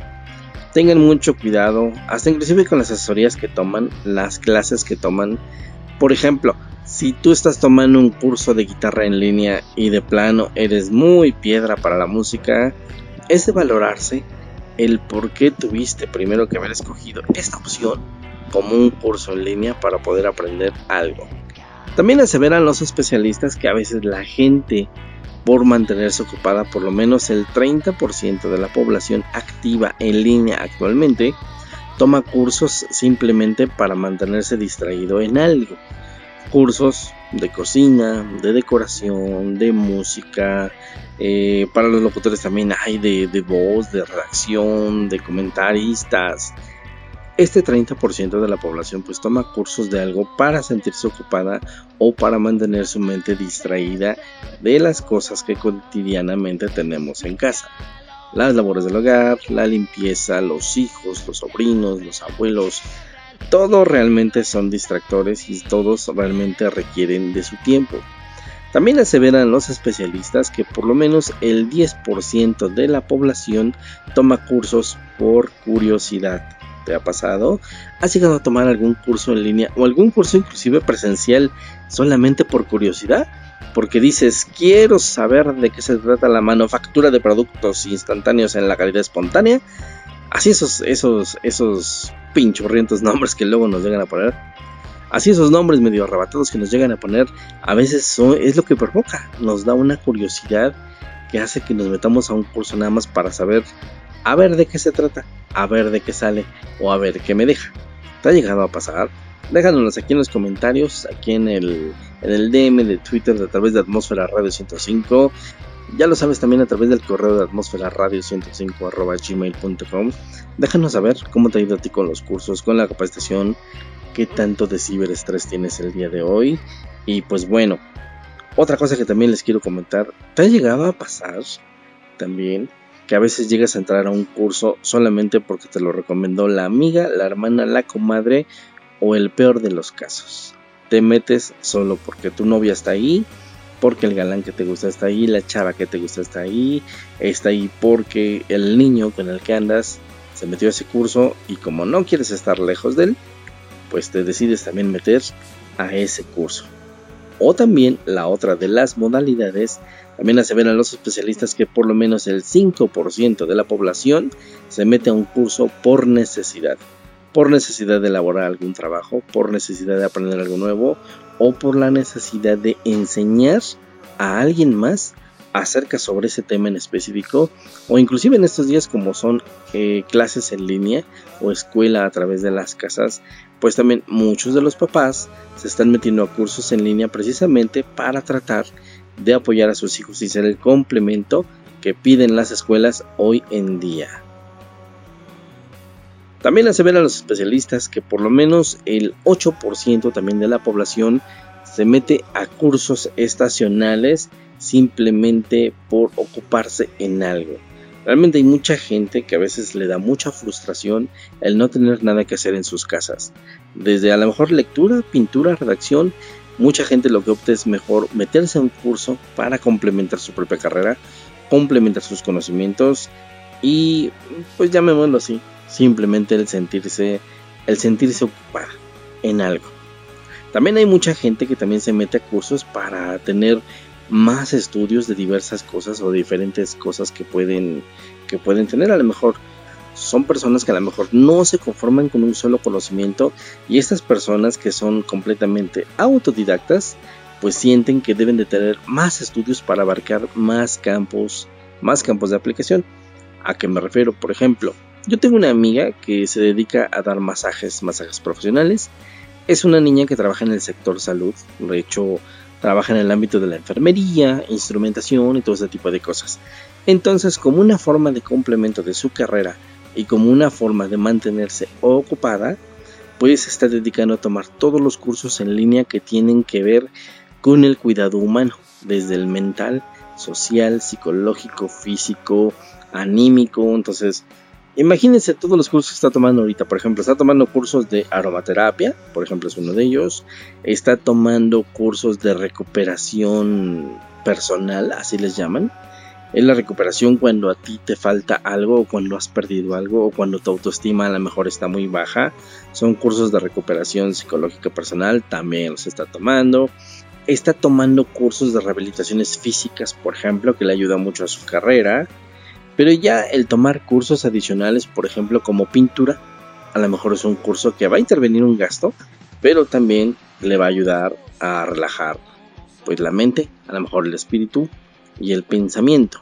Speaker 2: tengan mucho cuidado, hasta inclusive con las asesorías que toman, las clases que toman. Por ejemplo, si tú estás tomando un curso de guitarra en línea y de plano eres muy piedra para la música, es de valorarse el por qué tuviste primero que haber escogido esta opción como un curso en línea para poder aprender algo. También aseveran los especialistas que a veces la gente por mantenerse ocupada por lo menos el 30% de la población activa en línea actualmente toma cursos simplemente para mantenerse distraído en algo. Cursos de cocina, de decoración, de música, eh, para los locutores también hay de, voz, de redacción, de comentaristas, este 30% de la población pues toma cursos de algo para sentirse ocupada o para mantener su mente distraída de las cosas que cotidianamente tenemos en casa. Las labores del hogar, la limpieza, los hijos, los sobrinos, los abuelos, todos realmente son distractores y todos realmente requieren de su tiempo. También aseveran los especialistas que por lo menos el 10% de la población toma cursos por curiosidad te ha pasado? ¿Has llegado a tomar algún curso en línea o algún curso inclusive presencial solamente por curiosidad? Porque dices, quiero saber de qué se trata la manufactura de productos instantáneos en la calidad espontánea. Así esos, esos, esos pinchurrientos nombres que luego nos llegan a poner. Así esos nombres medio arrebatados que nos llegan a poner, a veces es lo que provoca, nos da una curiosidad que hace que nos metamos a un curso nada más para saber a ver de qué se trata, a ver de qué sale o a ver qué me deja. ¿Te ha llegado a pasar? Déjanos aquí en los comentarios, aquí en el, en el DM de Twitter a través de Atmósfera Radio 105. Ya lo sabes también a través del correo de atmósfera radio 105 gmail.com. Déjanos saber cómo te ha ido a ti con los cursos, con la capacitación, qué tanto de ciberestrés tienes el día de hoy. Y pues bueno, otra cosa que también les quiero comentar, ¿te ha llegado a pasar también que a veces llegas a entrar a un curso solamente porque te lo recomendó la amiga, la hermana, la comadre o el peor de los casos. Te metes solo porque tu novia está ahí, porque el galán que te gusta está ahí, la chava que te gusta está ahí, está ahí porque el niño con el que andas se metió a ese curso y como no quieres estar lejos de él, pues te decides también meter a ese curso. O también la otra de las modalidades también aseveran los especialistas que por lo menos el 5% de la población se mete a un curso por necesidad. Por necesidad de elaborar algún trabajo, por necesidad de aprender algo nuevo o por la necesidad de enseñar a alguien más acerca sobre ese tema en específico o inclusive en estos días como son eh, clases en línea o escuela a través de las casas pues también muchos de los papás se están metiendo a cursos en línea precisamente para tratar de apoyar a sus hijos y ser el complemento que piden las escuelas hoy en día. También hace a los especialistas que por lo menos el 8% también de la población se mete a cursos estacionales simplemente por ocuparse en algo. Realmente hay mucha gente que a veces le da mucha frustración el no tener nada que hacer en sus casas. Desde a lo mejor lectura, pintura, redacción, mucha gente lo que opta es mejor meterse a un curso para complementar su propia carrera, complementar sus conocimientos y pues llamémoslo así, simplemente el sentirse el sentirse ocupada en algo. También hay mucha gente que también se mete a cursos para tener más estudios de diversas cosas o diferentes cosas que pueden que pueden tener. A lo mejor son personas que a lo mejor no se conforman con un solo conocimiento y estas personas que son completamente autodidactas pues sienten que deben de tener más estudios para abarcar más campos más campos de aplicación. A qué me refiero por ejemplo yo tengo una amiga que se dedica a dar masajes masajes profesionales es una niña que trabaja en el sector salud de hecho trabaja en el ámbito de la enfermería, instrumentación y todo ese tipo de cosas. Entonces, como una forma de complemento de su carrera y como una forma de mantenerse ocupada, pues está dedicando a tomar todos los cursos en línea que tienen que ver con el cuidado humano, desde el mental, social, psicológico, físico, anímico. Entonces, Imagínense todos los cursos que está tomando ahorita. Por ejemplo, está tomando cursos de aromaterapia, por ejemplo, es uno de ellos. Está tomando cursos de recuperación personal, así les llaman. Es la recuperación cuando a ti te falta algo o cuando has perdido algo o cuando tu autoestima a lo mejor está muy baja. Son cursos de recuperación psicológica personal, también los está tomando. Está tomando cursos de rehabilitaciones físicas, por ejemplo, que le ayuda mucho a su carrera pero ya el tomar cursos adicionales, por ejemplo, como pintura, a lo mejor es un curso que va a intervenir un gasto, pero también le va a ayudar a relajar pues la mente, a lo mejor el espíritu y el pensamiento.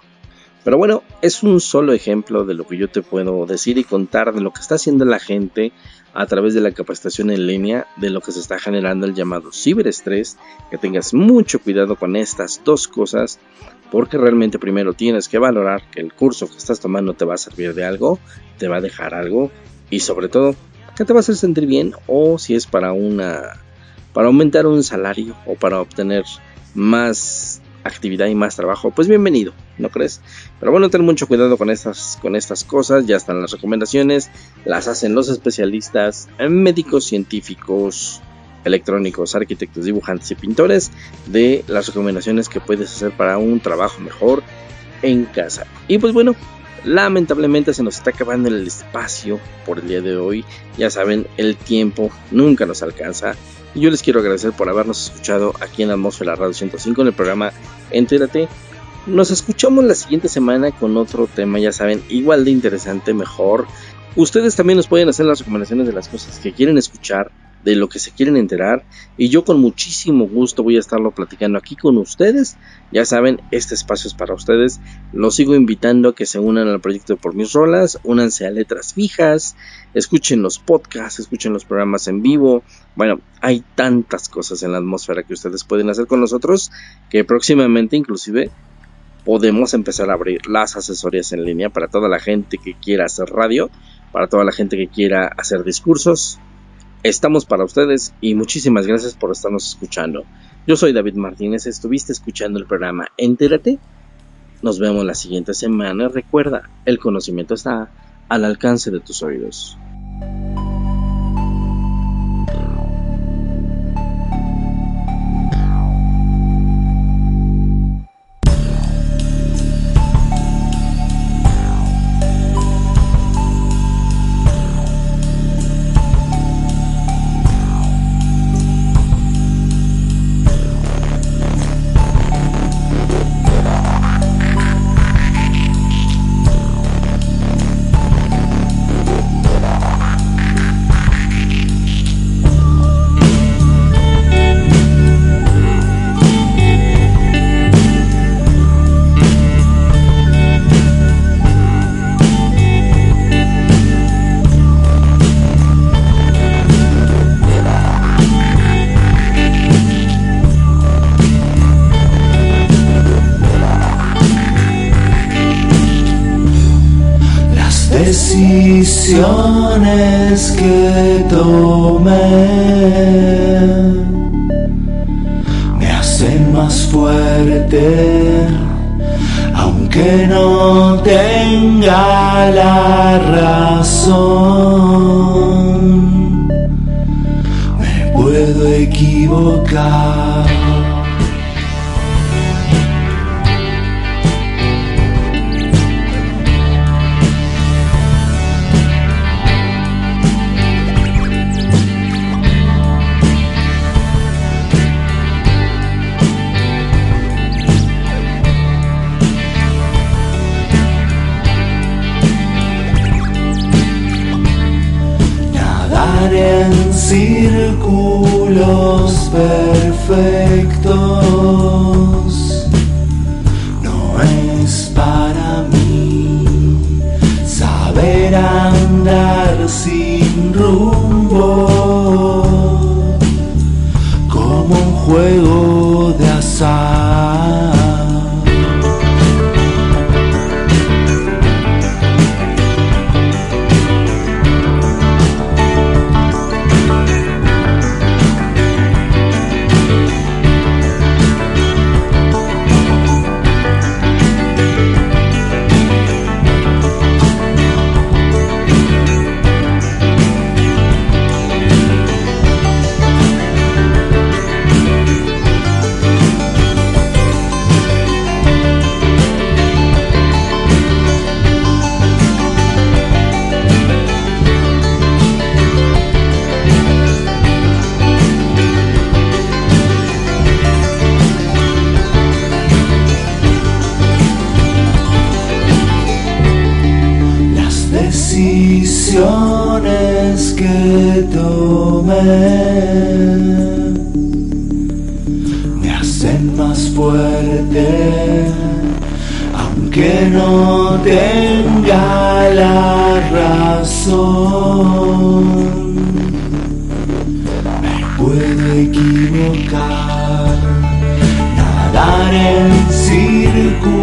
Speaker 2: Pero bueno, es un solo ejemplo de lo que yo te puedo decir y contar de lo que está haciendo la gente a través de la capacitación en línea, de lo que se está generando el llamado ciberestrés, que tengas mucho cuidado con estas dos cosas porque realmente primero tienes que valorar que el curso que estás tomando te va a servir de algo, te va a dejar algo y sobre todo que te va a hacer sentir bien o si es para una para aumentar un salario o para obtener más actividad y más trabajo, pues bienvenido, ¿no crees? Pero bueno, ten mucho cuidado con estas, con estas cosas, ya están las recomendaciones, las hacen los especialistas, médicos, científicos, electrónicos, arquitectos, dibujantes y pintores de las recomendaciones que puedes hacer para un trabajo mejor en casa. Y pues bueno, lamentablemente se nos está acabando el espacio por el día de hoy. Ya saben, el tiempo nunca nos alcanza. Yo les quiero agradecer por habernos escuchado aquí en Atmósfera Radio 105 en el programa Entérate. Nos escuchamos la siguiente semana con otro tema, ya saben, igual de interesante, mejor. Ustedes también nos pueden hacer las recomendaciones de las cosas que quieren escuchar de lo que se quieren enterar y yo con muchísimo gusto voy a estarlo platicando aquí con ustedes. Ya saben, este espacio es para ustedes. Los sigo invitando a que se unan al proyecto por mis rolas, únanse a letras fijas, escuchen los podcasts, escuchen los programas en vivo. Bueno, hay tantas cosas en la atmósfera que ustedes pueden hacer con nosotros que próximamente inclusive podemos empezar a abrir las asesorías en línea para toda la gente que quiera hacer radio, para toda la gente que quiera hacer discursos, Estamos para ustedes y muchísimas gracias por estarnos escuchando. Yo soy David Martínez, estuviste escuchando el programa Entérate. Nos vemos la siguiente semana. Recuerda, el conocimiento está al alcance de tus oídos.
Speaker 7: Aunque no tenga la razón. Me puedo equivocar. Nadar en círculos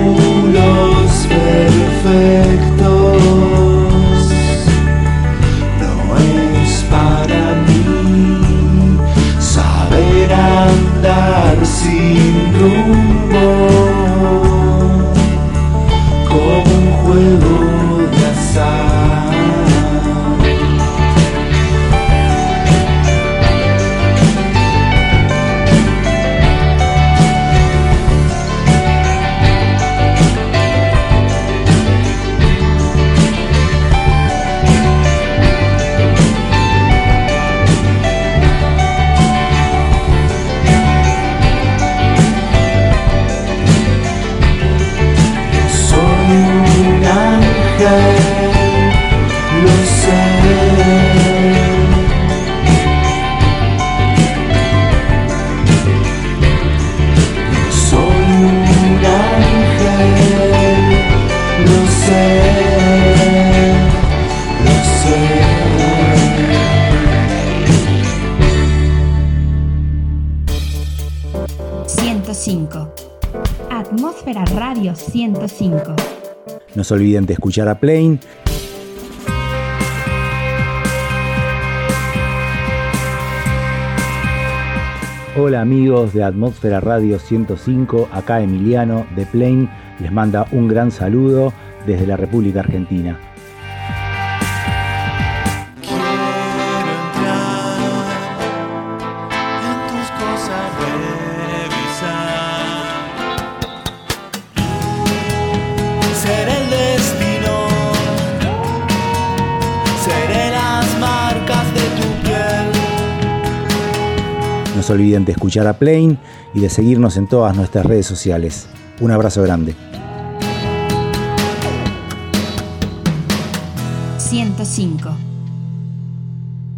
Speaker 17: se olviden de escuchar a Plain. Hola amigos de Atmósfera Radio 105, acá Emiliano de Plain les manda un gran saludo desde la República Argentina. No se olviden de escuchar a Plain y de seguirnos en todas nuestras redes sociales. Un abrazo grande.
Speaker 8: 105.